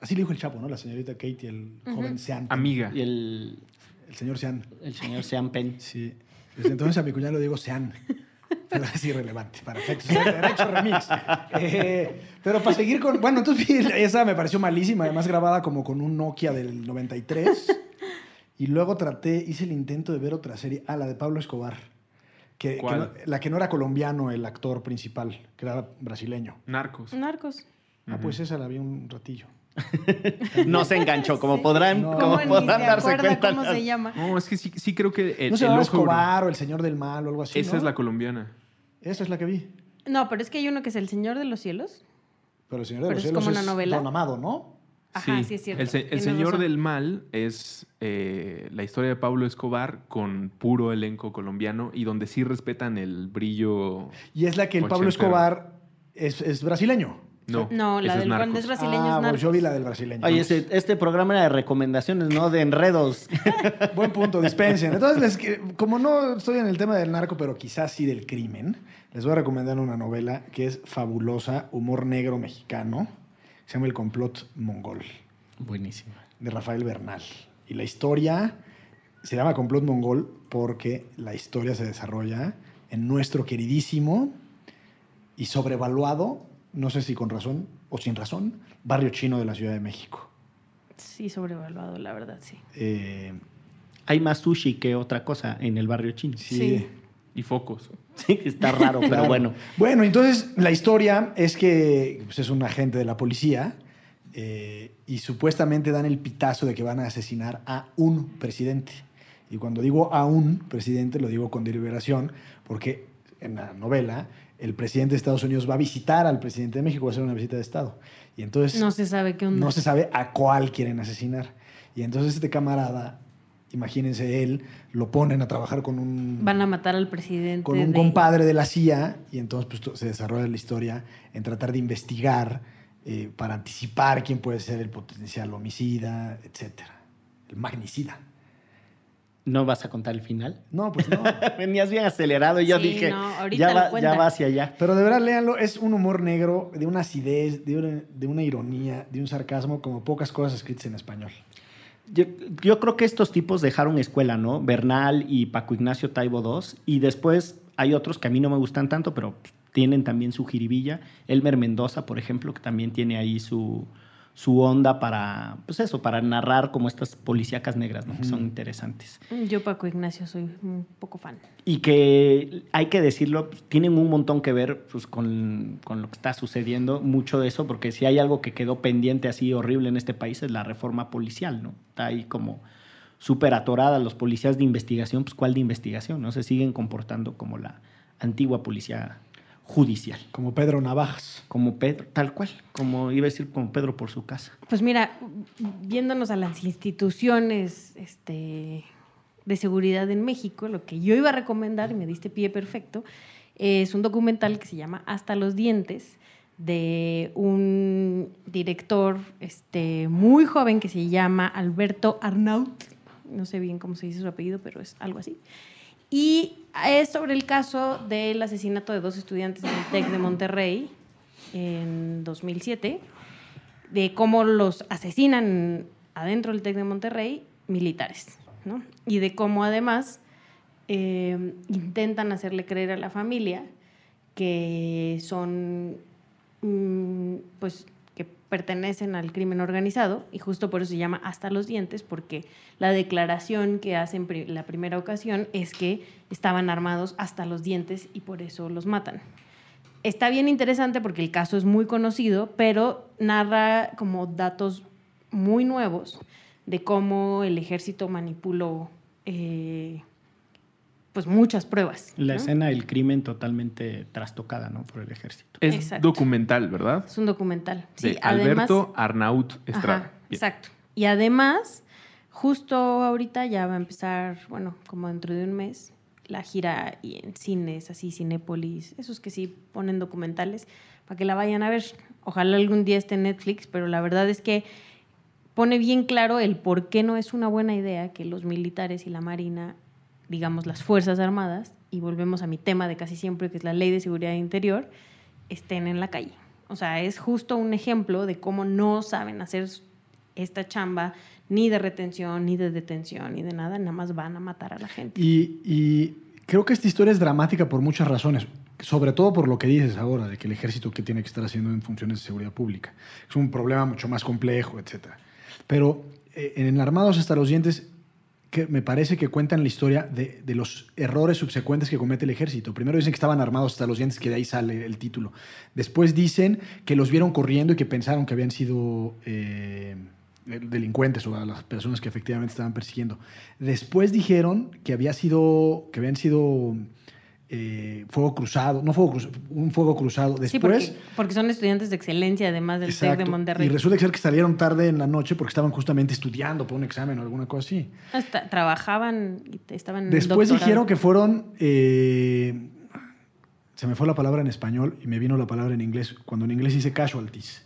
Así le dijo el Chapo, ¿no? La señorita Kate y el joven Sean. Amiga. Y el, El señor Sean. el señor Sean Penn. Sí. Desde entonces a mi cuñado le digo Sean. Pero es irrelevante para efectos. de Derecho remix. Eh, pero para seguir con. Bueno, entonces vi- esa me pareció malísima, además grabada como con un Nokia del 93. Y luego traté, hice el intento de ver otra serie, ah, la de Pablo Escobar. Que, no- la que no era colombiano, el actor principal, que era brasileño. Narcos. Narcos. Ah, pues esa la vi un ratillo. [laughs] No se enganchó, como Sí. podrán, No. como ¿Cómo ni podrán se darse cuenta. cómo se llama? No, es que sí, sí creo que el, ¿No se el llama ojo euro- Escobar o el señor del mal o algo así? Esa ¿no? es la colombiana. Esa es la que vi. No, pero es que hay uno que es El Señor de los Cielos. Pero el señor de Pero los es cielos como una novela. Don Amado, ¿no? Ajá, sí, es cierto. El, se- el Tienes Señor razón. del Mal es eh, la historia de Pablo Escobar con puro elenco colombiano y donde sí respetan el brillo. Y es la que el Pablo. Escobar es, es brasileño. No, No, la del es brasileño ah, pues yo vi la del brasileño. Oye, este, este programa era de recomendaciones, no de enredos. [laughs] Buen punto, dispensen. Entonces, les que- como no estoy en el tema del narco, pero quizás sí del crimen, les voy a recomendar una novela que es fabulosa, humor negro mexicano, se llama El complot mongol, Buenísimo. de Rafael Bernal. Y la historia se llama complot mongol porque la historia se desarrolla en nuestro queridísimo y sobrevaluado, no sé si con razón o sin razón, barrio chino de la Ciudad de México. Sí, sobrevaluado, la verdad, sí. Eh, Hay más sushi que otra cosa en el barrio chino. sí. Sí. Y focos. [laughs] Sí, está raro, pero Claro. bueno. Bueno, entonces la historia es que pues, es un agente de la policía eh, y supuestamente dan el pitazo de que van a asesinar a un presidente. Y cuando digo a un presidente, lo digo con deliberación, porque en la novela el presidente de Estados Unidos va a visitar al presidente de México, va a hacer una visita de Estado. Y entonces No se sabe qué onda. no se sabe a cuál quieren asesinar. Y entonces este camarada, imagínense él, lo ponen a trabajar con un Van a matar al presidente. con un de- compadre de la CIA y entonces pues, se desarrolla la historia en tratar de investigar eh, para anticipar quién puede ser el potencial homicida, etcétera. El magnicida. ¿No vas a contar el final? No, pues no. [laughs] Venías bien acelerado y yo Sí, dije, no, ahorita ya, va, ya va hacia allá. Pero de verdad, léanlo. Es un humor negro, de una acidez, de una, de una ironía, de un sarcasmo, como pocas cosas escritas en español. Yo, yo creo que estos tipos dejaron escuela, ¿no? Bernal y Paco Ignacio Taibo II. Y después hay otros que a mí no me gustan tanto, pero tienen también su jiribilla. Elmer Mendoza, por ejemplo, que también tiene ahí su, su onda para, pues eso, para narrar como estas policíacas negras, ¿no? Que son interesantes. Yo, Paco Ignacio, soy un poco fan. Y que hay que decirlo, pues, tienen un montón que ver pues, con, con lo que está sucediendo, mucho de eso, porque si hay algo que quedó pendiente así horrible en este país es la reforma policial, ¿no? Está ahí como súper atorada los policías de investigación, pues ¿cuál de investigación? ¿No? Se siguen comportando como la antigua policía judicial, Como Pedro Navajas. como Pedro, tal cual, como iba a decir como Pedro por su casa. Pues mira, viéndonos a las instituciones este, de seguridad en México, lo que yo iba a recomendar, y me diste pie perfecto, es un documental que se llama Hasta los dientes, de un director este, muy joven que se llama Alberto Arnaut. No sé bien cómo se dice su apellido, pero es algo así. Y es sobre el caso del asesinato de dos estudiantes en el TEC de Monterrey en 2007 de cómo los asesinan adentro del TEC de Monterrey militares, ¿no? Y de cómo además eh, intentan hacerle creer a la familia que son, mm, pues, pertenecen al crimen organizado y justo por eso se llama hasta los dientes, porque la declaración que hacen la primera ocasión es que estaban armados hasta los dientes y por eso los matan. Está bien interesante porque el caso es muy conocido, pero narra como datos muy nuevos de cómo el ejército manipuló eh, pues muchas pruebas. La ¿no? escena del crimen totalmente trastocada, ¿no? Por el ejército. Es Exacto. documental, ¿verdad? Es un documental. Sí, de además- Alberto Arnaut Estrada. Ajá, exacto. Y además, justo ahorita ya va a empezar, bueno, como dentro de un mes, la gira y en cines, así, Cinépolis, esos que sí ponen documentales, para que la vayan a ver. Ojalá algún día esté en Netflix, pero la verdad es que pone bien claro el por qué no es una buena idea que los militares y la marina, digamos las Fuerzas Armadas, y volvemos a mi tema de casi siempre, que es la ley de seguridad interior, estén en la calle. O sea, es justo un ejemplo de cómo no saben hacer esta chamba ni de retención, ni de detención, ni de nada, nada más van a matar a la gente. Y, creo que esta historia es dramática por muchas razones, sobre todo por lo que dices ahora, de que el ejército que tiene que estar haciendo en funciones de seguridad pública. Es un problema mucho más complejo, etc. Pero eh, en Armados hasta los dientes, que me parece que cuentan la historia de, de los errores subsecuentes que comete el ejército. Primero dicen que estaban armados hasta los dientes, que de ahí sale el título. Después dicen que los vieron corriendo y que pensaron que habían sido... eh, delincuentes o a las personas que efectivamente estaban persiguiendo. Después dijeron que había sido, que habían sido eh, fuego cruzado, no fuego cruzado, un fuego cruzado. sí, Después, porque, porque son estudiantes de excelencia, además del TEC de Monterrey. y resulta ser que salieron tarde en la noche porque estaban justamente estudiando para un examen o alguna cosa así. Hasta trabajaban y estaban Después doctorado. dijeron que fueron, eh, se me fue la palabra en español y me vino la palabra en inglés, cuando en inglés dice casualties.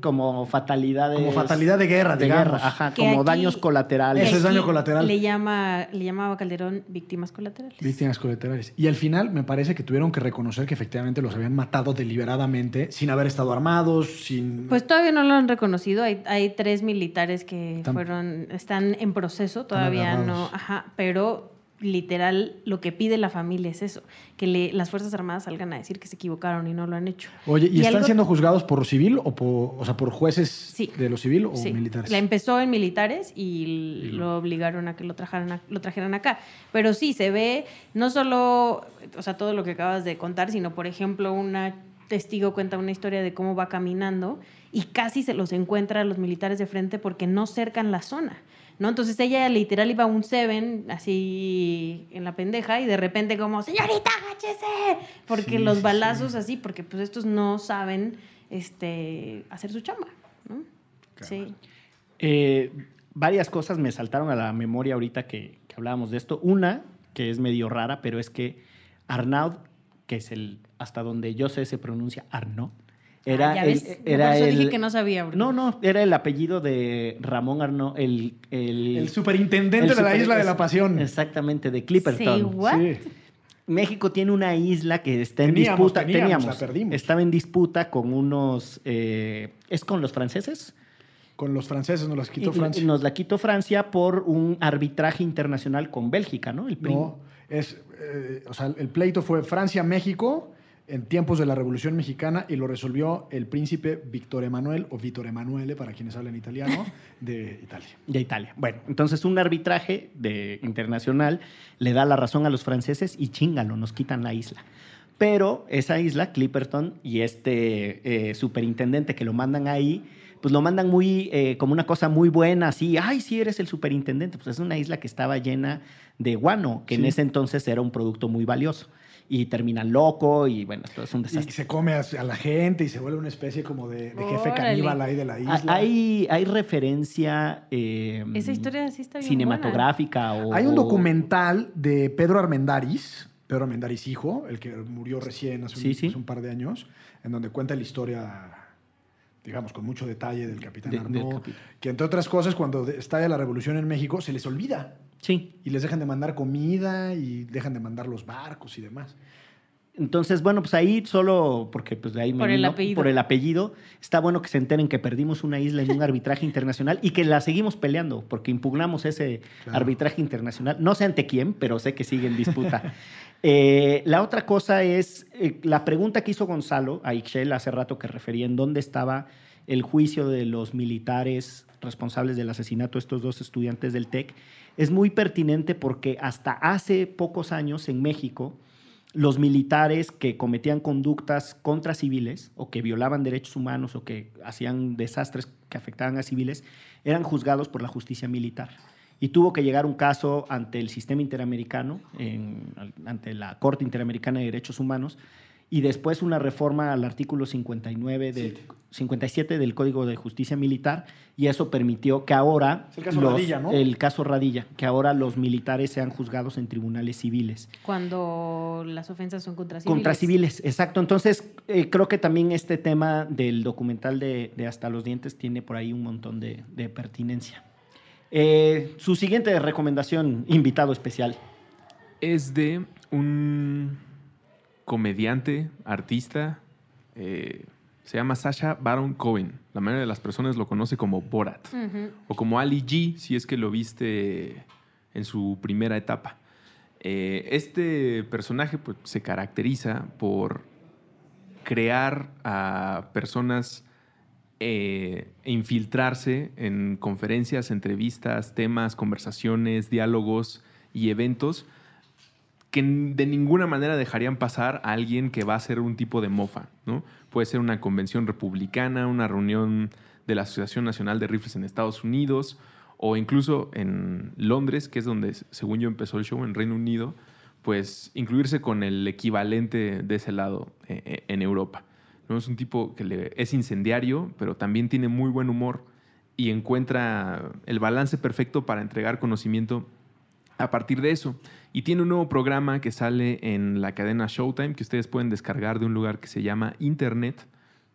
Como fatalidades. Como fatalidad de guerra, de digamos. guerra, ajá, Que como aquí- daños colaterales. Eso es daño colateral. Le, llama, le llamaba Calderón víctimas colaterales. Víctimas colaterales. Y al final me parece que tuvieron que reconocer que efectivamente los habían matado deliberadamente, sin haber estado armados, sin... Pues todavía no lo han reconocido. Hay, hay tres militares que Están- fueron, están en proceso, todavía no, ajá, pero literal lo que pide la familia es eso, que le- las Fuerzas Armadas salgan a decir que se equivocaron y no lo han hecho. Oye, ¿y, y están algo- siendo juzgados por civil o por, o sea, por jueces Sí. de lo civil o Sí, militares? La empezó en militares y, Y lo- lo obligaron a que lo trajeran, a- lo trajeran acá. Pero sí, se ve no solo, o sea, todo lo que acabas de contar, sino, por ejemplo, una testigo cuenta una historia de cómo va caminando y casi se los encuentra a los militares de frente porque no cercan la zona. ¿No? Entonces ella literal iba a un Seven así en la pendeja y de repente como, señorita, agáchese, porque Sí, los sí, balazos sí. así, porque pues estos no saben este, hacer su chamba, ¿no? Sí. Eh, varias cosas me saltaron a la memoria ahorita que, que hablábamos de esto. Una, que es medio rara, pero es que Arnaud, que es el, hasta donde yo sé se pronuncia Arnaud, Era Ah, ya el, ves, era por eso el- dije que no sabía. Bruno. No, no, era el apellido de Ramón Arnaud, el... El, El superintendente el de la Isla de la Pasión. Exactamente, de Say Clipperton. what? Sí. México tiene una isla que está en Teníamos, disputa. teníamos, teníamos, la perdimos. Estaba en disputa con unos. eh, ¿Es con los franceses? Con los franceses nos las quitó Y- Francia. y Nos la quitó Francia por un arbitraje internacional con Bélgica, ¿no? El No, es, eh, o sea, el pleito fue Francia-México en tiempos de la Revolución Mexicana y lo resolvió el príncipe Víctor Emanuel o Víctor Emanuele para quienes hablan italiano [laughs] de Italia. de Italia. Bueno, entonces un arbitraje de, internacional le da la razón a los franceses y chingalo, nos quitan la isla. Pero esa isla, Clipperton, y este eh, superintendente que lo mandan ahí, pues lo mandan muy, eh, como una cosa muy buena, así, ay, sí, eres el superintendente. Pues es una isla que estaba llena de guano, que en ese entonces era un producto muy valioso. Y termina loco y bueno, esto es un Y desastre. se come a, la gente y se vuelve una especie como de, de jefe caníbal ahí de la isla. Ah, Hay, hay referencia eh, Esa historia sí está bien cinematográfica o Hay un documental de Pedro Armendáriz, Pedro Armendáriz hijo, el que murió recién hace un, Sí, sí. hace un par de años, en donde cuenta la historia, digamos, con mucho detalle del capitán De- Arnaud, que entre otras cosas, cuando de- estalla la revolución en México, se les olvida Sí. y les dejan de mandar comida y dejan de mandar los barcos y demás. Entonces, bueno, pues ahí solo porque pues de ahí me Por el vino, apellido. por el apellido, está bueno que se enteren que perdimos una isla en un [laughs] arbitraje internacional y que la seguimos peleando porque impugnamos ese Claro. arbitraje internacional. No sé ante quién, pero sé que sigue en disputa. [laughs] Eh, la otra cosa es eh, la pregunta que hizo Gonzalo a Ixchel hace rato que refería en dónde estaba el juicio de los militares responsables del asesinato de estos dos estudiantes del TEC. Es muy pertinente porque hasta hace pocos años en México, los militares que cometían conductas contra civiles o que violaban derechos humanos o que hacían desastres que afectaban a civiles eran juzgados por la justicia militar. Y tuvo que llegar un caso ante el sistema interamericano, ante la Corte Interamericana de Derechos Humanos, y después una reforma al artículo 59 del, 57 del Código de Justicia Militar, y eso permitió que ahora... Es el caso Radilla, ¿no? El caso Radilla, que ahora los militares sean juzgados en tribunales civiles. Cuando las ofensas son contra civiles. Contra civiles, exacto. Entonces, eh, creo que también este tema del documental de, de Hasta los Dientes tiene por ahí un montón de, de pertinencia. Eh, su siguiente recomendación, invitado especial. Es de un comediante, artista, eh, se llama Sasha Baron Cohen. La mayoría de las personas lo conoce como Borat. O como Ali G, si es que lo viste en su primera etapa. Eh, este personaje pues, se caracteriza por crear a personas eh, e infiltrarse en conferencias, entrevistas, temas, conversaciones, diálogos y eventos que de ninguna manera dejarían pasar a alguien que va a ser un tipo de mofa, ¿no? Puede ser una convención republicana, una reunión de la Asociación Nacional de Rifles en Estados Unidos o incluso en Londres, que es donde, según yo, empezó el show en Reino Unido, pues incluirse con el equivalente de ese lado eh, eh, en Europa. ¿no? Es un tipo que le- es incendiario, pero también tiene muy buen humor y encuentra el balance perfecto para entregar conocimiento a partir de eso. Y tiene un nuevo programa que sale en la cadena Showtime que ustedes pueden descargar de un lugar que se llama Internet.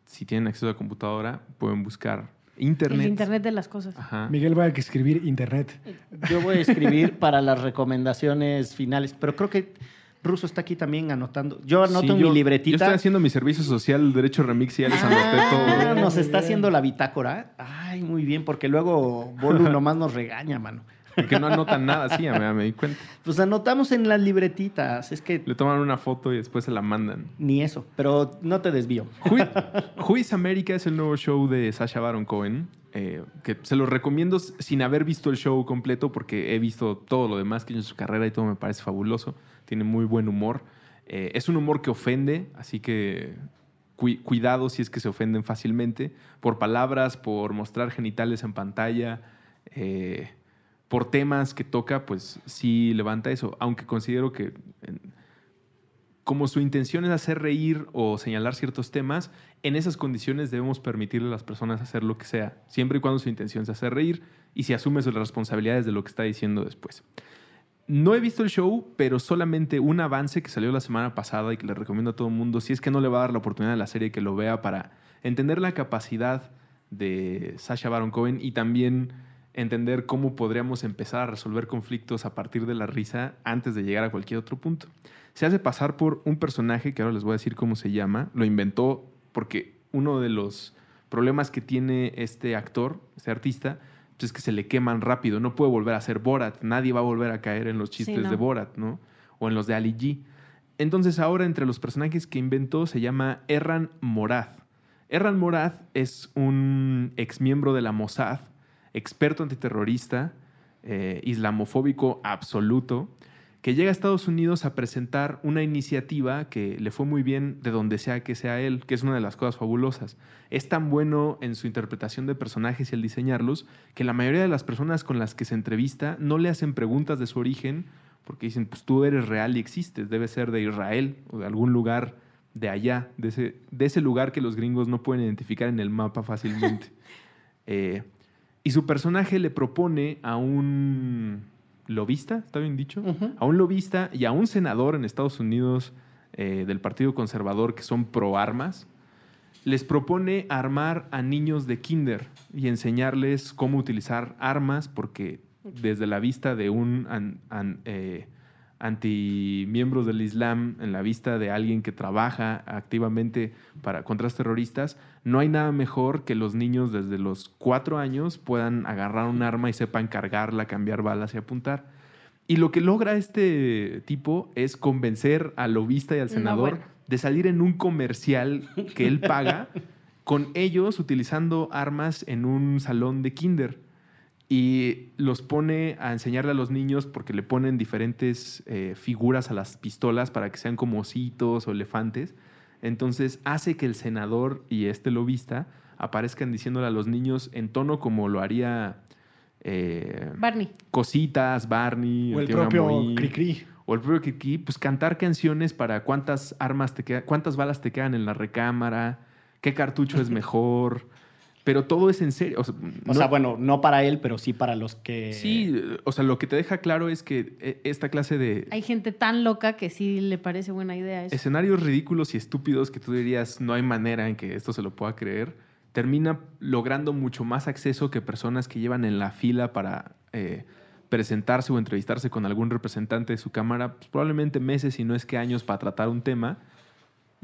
Si tienen acceso a computadora, pueden buscar Internet. El internet de las cosas. Ajá. Miguel va a escribir internet. Yo voy a escribir para las recomendaciones finales, pero creo que Ruso está aquí también anotando. Yo anoto Sí, en yo- mi Yo libretita. estoy haciendo mi servicio social, Derecho Remix, y ya les anoté Ah, todo. Muy nos está haciendo la bitácora. Ay, muy bien, porque luego Bolu [laughs] nomás nos regaña, mano. Porque no anotan nada, sí, ya me, me di cuenta. Pues anotamos en las libretitas. Es que Le toman una foto y después se la mandan. ni eso, pero no te desvío. Is [laughs] America es el nuevo show de Sasha Baron Cohen, eh, que se lo recomiendo sin haber visto el show completo porque he visto todo lo demás que hizo en su carrera y todo me parece fabuloso. Tiene muy buen humor. Eh, es un humor que ofende, así que cui- cuidado si es que se ofenden fácilmente por palabras, por mostrar genitales en pantalla, eh, por temas que toca, pues sí levanta eso. Aunque considero que como su intención es hacer reír o señalar ciertos temas, en esas condiciones debemos permitirle a las personas hacer lo que sea, siempre y cuando su intención sea hacer reír y si asume sus responsabilidades de lo que está diciendo después. No he visto el show, pero solamente un avance que salió la semana pasada y que le recomiendo a todo el mundo, si es que no le va a dar la oportunidad a la serie que lo vea para entender la capacidad de Sasha Baron Cohen y también entender cómo podríamos empezar a resolver conflictos a partir de la risa antes de llegar a cualquier otro punto. Se hace pasar por un personaje que ahora les voy a decir cómo se llama. Lo inventó porque uno de los problemas que tiene este actor, este artista, pues es que se le queman rápido. No puede volver a ser Borat. Nadie va a volver a caer en los chistes no. de Borat, ¿no? O en los de Ali G. Entonces ahora entre los personajes que inventó se llama Erran Morad. Erran Morad es un exmiembro de la Mossad, experto antiterrorista, eh, islamofóbico absoluto, que llega a Estados Unidos a presentar una iniciativa que le fue muy bien de donde sea que sea él, que es una de las cosas fabulosas. Es tan bueno en su interpretación de personajes y el diseñarlos que la mayoría de las personas con las que se entrevista no le hacen preguntas de su origen porque dicen, pues tú eres real y existes, debe ser de Israel o de algún lugar de allá, de ese, de ese lugar que los gringos no pueden identificar en el mapa fácilmente. [laughs] Eh, y su personaje le propone a un lobista, ¿está bien dicho? A un lobista y a un senador en Estados Unidos eh, del Partido Conservador que son pro armas, les propone armar a niños de kinder y enseñarles cómo utilizar armas porque desde la vista de un an- an- eh, antimiembros del Islam, en la vista de alguien que trabaja activamente para contras terroristas, no hay nada mejor que los niños desde los cuatro años puedan agarrar un arma y sepan cargarla, cambiar balas y apuntar. Y lo que logra este tipo es convencer al lobista y al No, senador bueno. de salir en un comercial que él paga [laughs] con ellos utilizando armas en un salón de kinder. Y los pone a enseñarle a los niños porque le ponen diferentes eh, figuras a las pistolas para que sean como ositos o elefantes. Entonces hace que el senador y este lobista aparezcan diciéndole a los niños en tono como lo haría eh, Barney. Cositas, Barney, O el tío propio Cricri. o el propio Kiki, pues cantar canciones para cuántas armas te quedan, cuántas balas te quedan en la recámara, qué cartucho es mejor, [laughs] pero todo es en serio. O sea, O no- sea, bueno, no para él, pero sí para los que... sí, o sea, lo que te deja claro es que eh, esta clase de Hay gente tan loca que sí le parece buena idea eso. escenarios ridículos y estúpidos que tú dirías no hay manera en que esto se lo pueda creer, termina logrando mucho más acceso que personas que llevan en la fila para eh, presentarse o entrevistarse con algún representante de su cámara, pues, probablemente meses y no es que años para tratar un tema.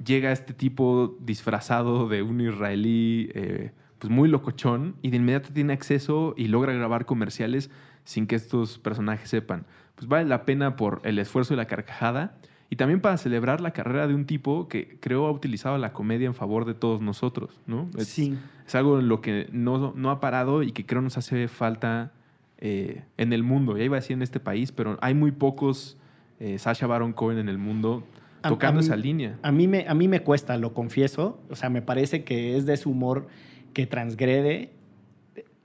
Llega este tipo disfrazado de un israelí eh, pues muy locochón y de inmediato tiene acceso y logra grabar comerciales sin que estos personajes sepan. Pues vale la pena por el esfuerzo y la carcajada y también para celebrar la carrera de un tipo que creo ha utilizado la comedia en favor de todos nosotros, ¿no? Es, Sí. es algo en lo que no, no ha parado y que creo nos hace falta eh, en el mundo. Ya iba a decir en este país, pero hay muy pocos eh, Sasha Baron Cohen en el mundo tocando a mí- esa línea. A mí, me, a mí me cuesta, lo confieso. O sea, me parece que es de ese humor que transgrede,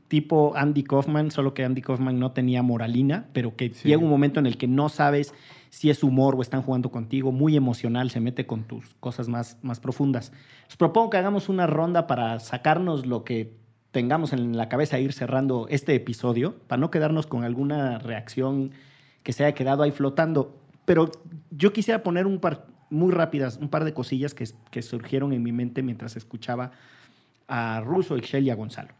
tipo Andy Kaufman, solo que Andy Kaufman no tenía moralina, pero que Sí. llega un momento en el que no sabes si es humor o están jugando contigo, muy emocional, se mete con tus cosas más, más profundas. Os propongo que hagamos una ronda para sacarnos lo que tengamos en la cabeza e ir cerrando este episodio, para no quedarnos con alguna reacción que se haya quedado ahí flotando. Pero yo quisiera poner un par, muy rápidas, un par de cosillas que, que surgieron en mi mente mientras escuchaba a Russo, Excel y a Gonzalo.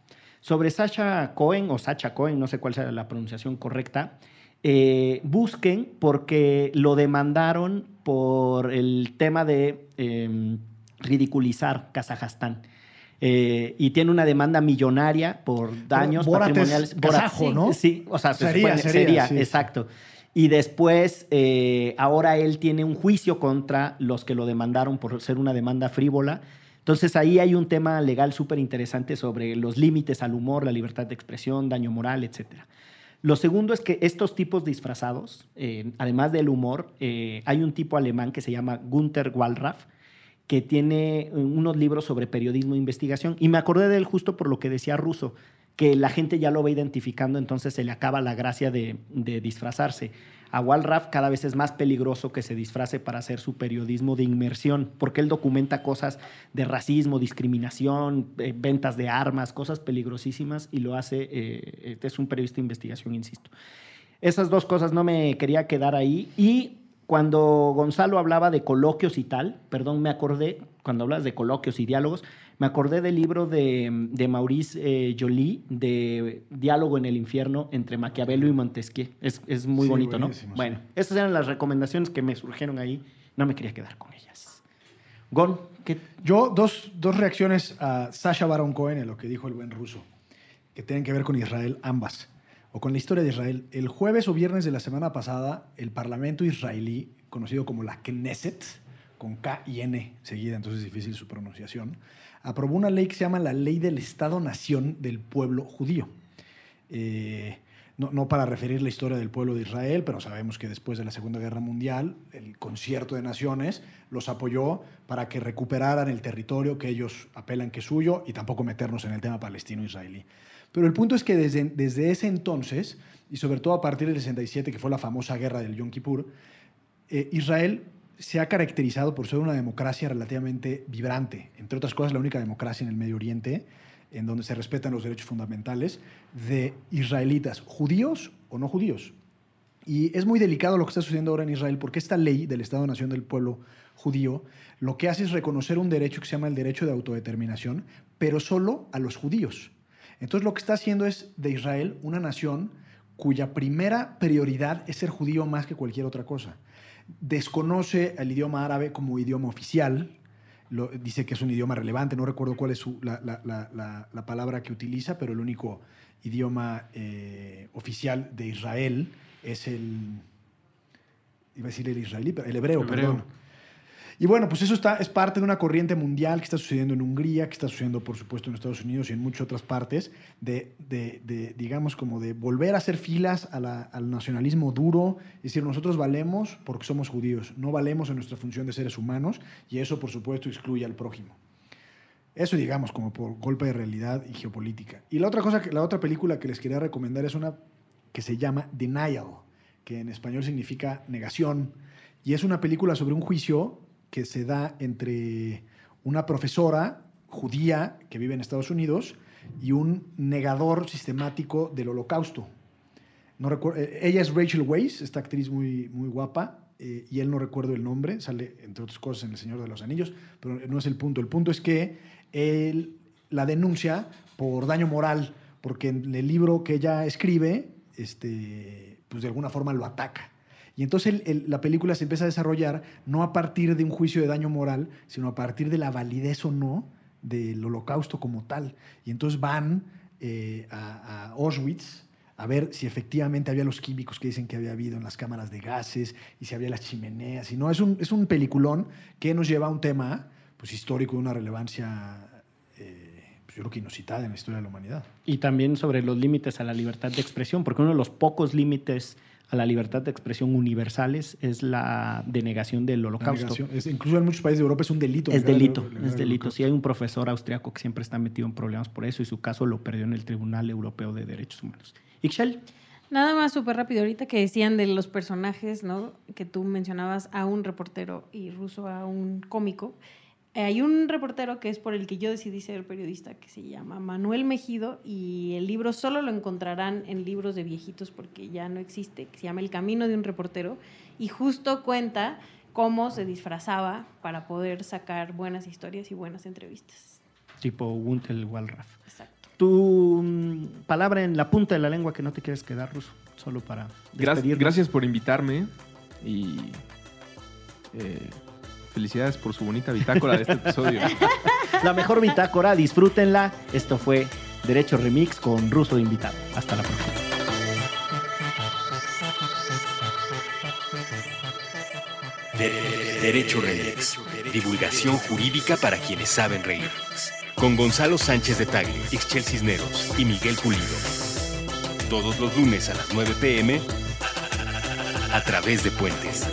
Sobre Sasha Cohen o Sacha Cohen, no sé cuál sea la pronunciación correcta, eh, busquen porque lo demandaron por el tema de eh, ridiculizar Kazajstán. Eh, y tiene una demanda millonaria por daños Borat es patrimoniales. Borat, kazajo, sí, ¿no? Sí, o sea, se Sería, supone- sería, sería, sí. exacto. Y después, eh, ahora él tiene un juicio contra los que lo demandaron por ser una demanda frívola. Entonces ahí hay un tema legal súper interesante sobre los límites al humor, la libertad de expresión, daño moral, etc. Lo segundo es que estos tipos disfrazados, eh, además del humor, eh, hay un tipo alemán que se llama Gunther Wallraff, que tiene unos libros sobre periodismo e investigación. Y me acordé de él justo por lo que decía Russo, que la gente ya lo va identificando, entonces se le acaba la gracia de disfrazarse. A Wallraff cada vez es más peligroso que se disfrace para hacer su periodismo de inmersión, porque él documenta cosas de racismo, discriminación, eh, ventas de armas, cosas peligrosísimas, y lo hace, eh, es un periodista de investigación, insisto. Esas dos cosas no me quería quedar ahí. Y cuando Gonzalo hablaba de coloquios y tal, perdón, me acordé, cuando hablas de coloquios y diálogos, me acordé del libro de, de Maurice eh, Joly, de Diálogo en el infierno entre Maquiavelo y Montesquieu. Es, es muy Sí, bonito, ¿no? sí. Bueno, esas eran las recomendaciones que me surgieron ahí. No me quería quedar con ellas. Gon, ¿qué, Yo, dos, dos reacciones a Sasha Baron Cohen en lo que dijo el buen ruso, que tienen que ver con Israel, ambas, o con la historia de Israel. El jueves o viernes de la semana pasada, el Parlamento israelí, conocido como la Knesset, con K y N seguida, entonces es difícil su pronunciación, aprobó una ley que se llama la Ley del Estado-Nación del Pueblo Judío. Eh, no, no para referir la historia del pueblo de Israel, pero sabemos que después de la Segunda Guerra Mundial, el concierto de naciones los apoyó para que recuperaran el territorio que ellos apelan que es suyo y tampoco meternos en el tema palestino-israelí. Pero el punto es que desde, desde ese entonces, y sobre todo a partir del 67, que fue la famosa guerra del Yom Kippur, eh, Israel se ha caracterizado por ser una democracia relativamente vibrante, entre otras cosas la única democracia en el Medio Oriente en donde se respetan los derechos fundamentales de israelitas, judíos o no judíos. Y es muy delicado lo que está sucediendo ahora en Israel porque esta ley del Estado-Nación del pueblo judío lo que hace es reconocer un derecho que se llama el derecho de autodeterminación, pero solo a los judíos. Entonces lo que está haciendo es de Israel una nación cuya primera prioridad es ser judío más que cualquier otra cosa. Desconoce el idioma árabe como idioma oficial, lo- dice que es un idioma relevante, no recuerdo cuál es su- la, la- la- la- la palabra que utiliza, pero el único idioma eh, oficial de Israel es el, iba a decir el israelí, pero el hebreo, Hebreo. perdón. Y bueno, pues eso está, es parte de una corriente mundial que está sucediendo en Hungría, que está sucediendo, por supuesto, en Estados Unidos y en muchas otras partes, de, de- de, digamos, como de volver a hacer filas a la- al nacionalismo duro, es decir, nosotros valemos porque somos judíos, no valemos en nuestra función de seres humanos, y eso, por supuesto, excluye al prójimo. Eso, digamos, como por golpe de realidad y geopolítica. Y la otra cosa, la otra película que les quería recomendar es una que se llama Denial, que en español significa negación, y es una película sobre un juicio que se da entre una profesora judía que vive en Estados Unidos y un negador sistemático del holocausto. No recuerdo- eh, ella es Rachel Weisz, esta actriz muy, muy guapa, eh, y él no recuerdo el nombre, sale entre otras cosas en El Señor de los Anillos, pero no es el punto. El punto es que él la denuncia por daño moral, porque en el libro que ella escribe, este, pues de alguna forma lo ataca. Y entonces el- el- la película se empieza a desarrollar no a partir de un juicio de daño moral, sino a partir de la validez o no del holocausto como tal. Y entonces van eh, a, a Auschwitz a ver si efectivamente había los químicos que dicen que había habido en las cámaras de gases y si había las chimeneas. Y no, es un, es un peliculón que nos lleva a un tema pues, histórico de una relevancia, eh, pues, yo creo que inusitada en la historia de la humanidad. Y también sobre los límites a la libertad de expresión, porque uno de los pocos límites a la libertad de expresión universales es la denegación del holocausto. es- incluso en muchos países de Europa es un delito. Es el- delito, es el delito. Sí hay un profesor austriaco que siempre está metido en problemas por eso y su caso lo perdió en el Tribunal Europeo de Derechos Humanos. Ixchel, Nada más súper rápido, ahorita que decían de los personajes, ¿no? Que tú mencionabas a un reportero y ruso a un cómico. Eh, Hay un reportero que es por el que yo decidí ser periodista, que se llama Manuel Mejido, y el libro solo lo encontrarán en libros de viejitos porque ya no existe, que se llama El Camino de un Reportero, y justo cuenta cómo se disfrazaba para poder sacar buenas historias y buenas entrevistas. tipo Guntel Walraff. Exacto. Tu mm, palabra en la punta de la lengua que no te quieres quedar, Ruso, solo para Gra- despedirnos. gracias por invitarme y eh, felicidades por su bonita bitácora de este episodio. [laughs] La mejor bitácora, disfrútenla. Esto fue Derecho Remix con Ruso de invitado. Hasta la próxima. De- de- Derecho Remix. Divulgación jurídica para quienes saben reír. Con Gonzalo Sánchez de Tagle, Ixchel Cisneros y Miguel Pulido. Todos los lunes a las 9 pm a través de Puentes.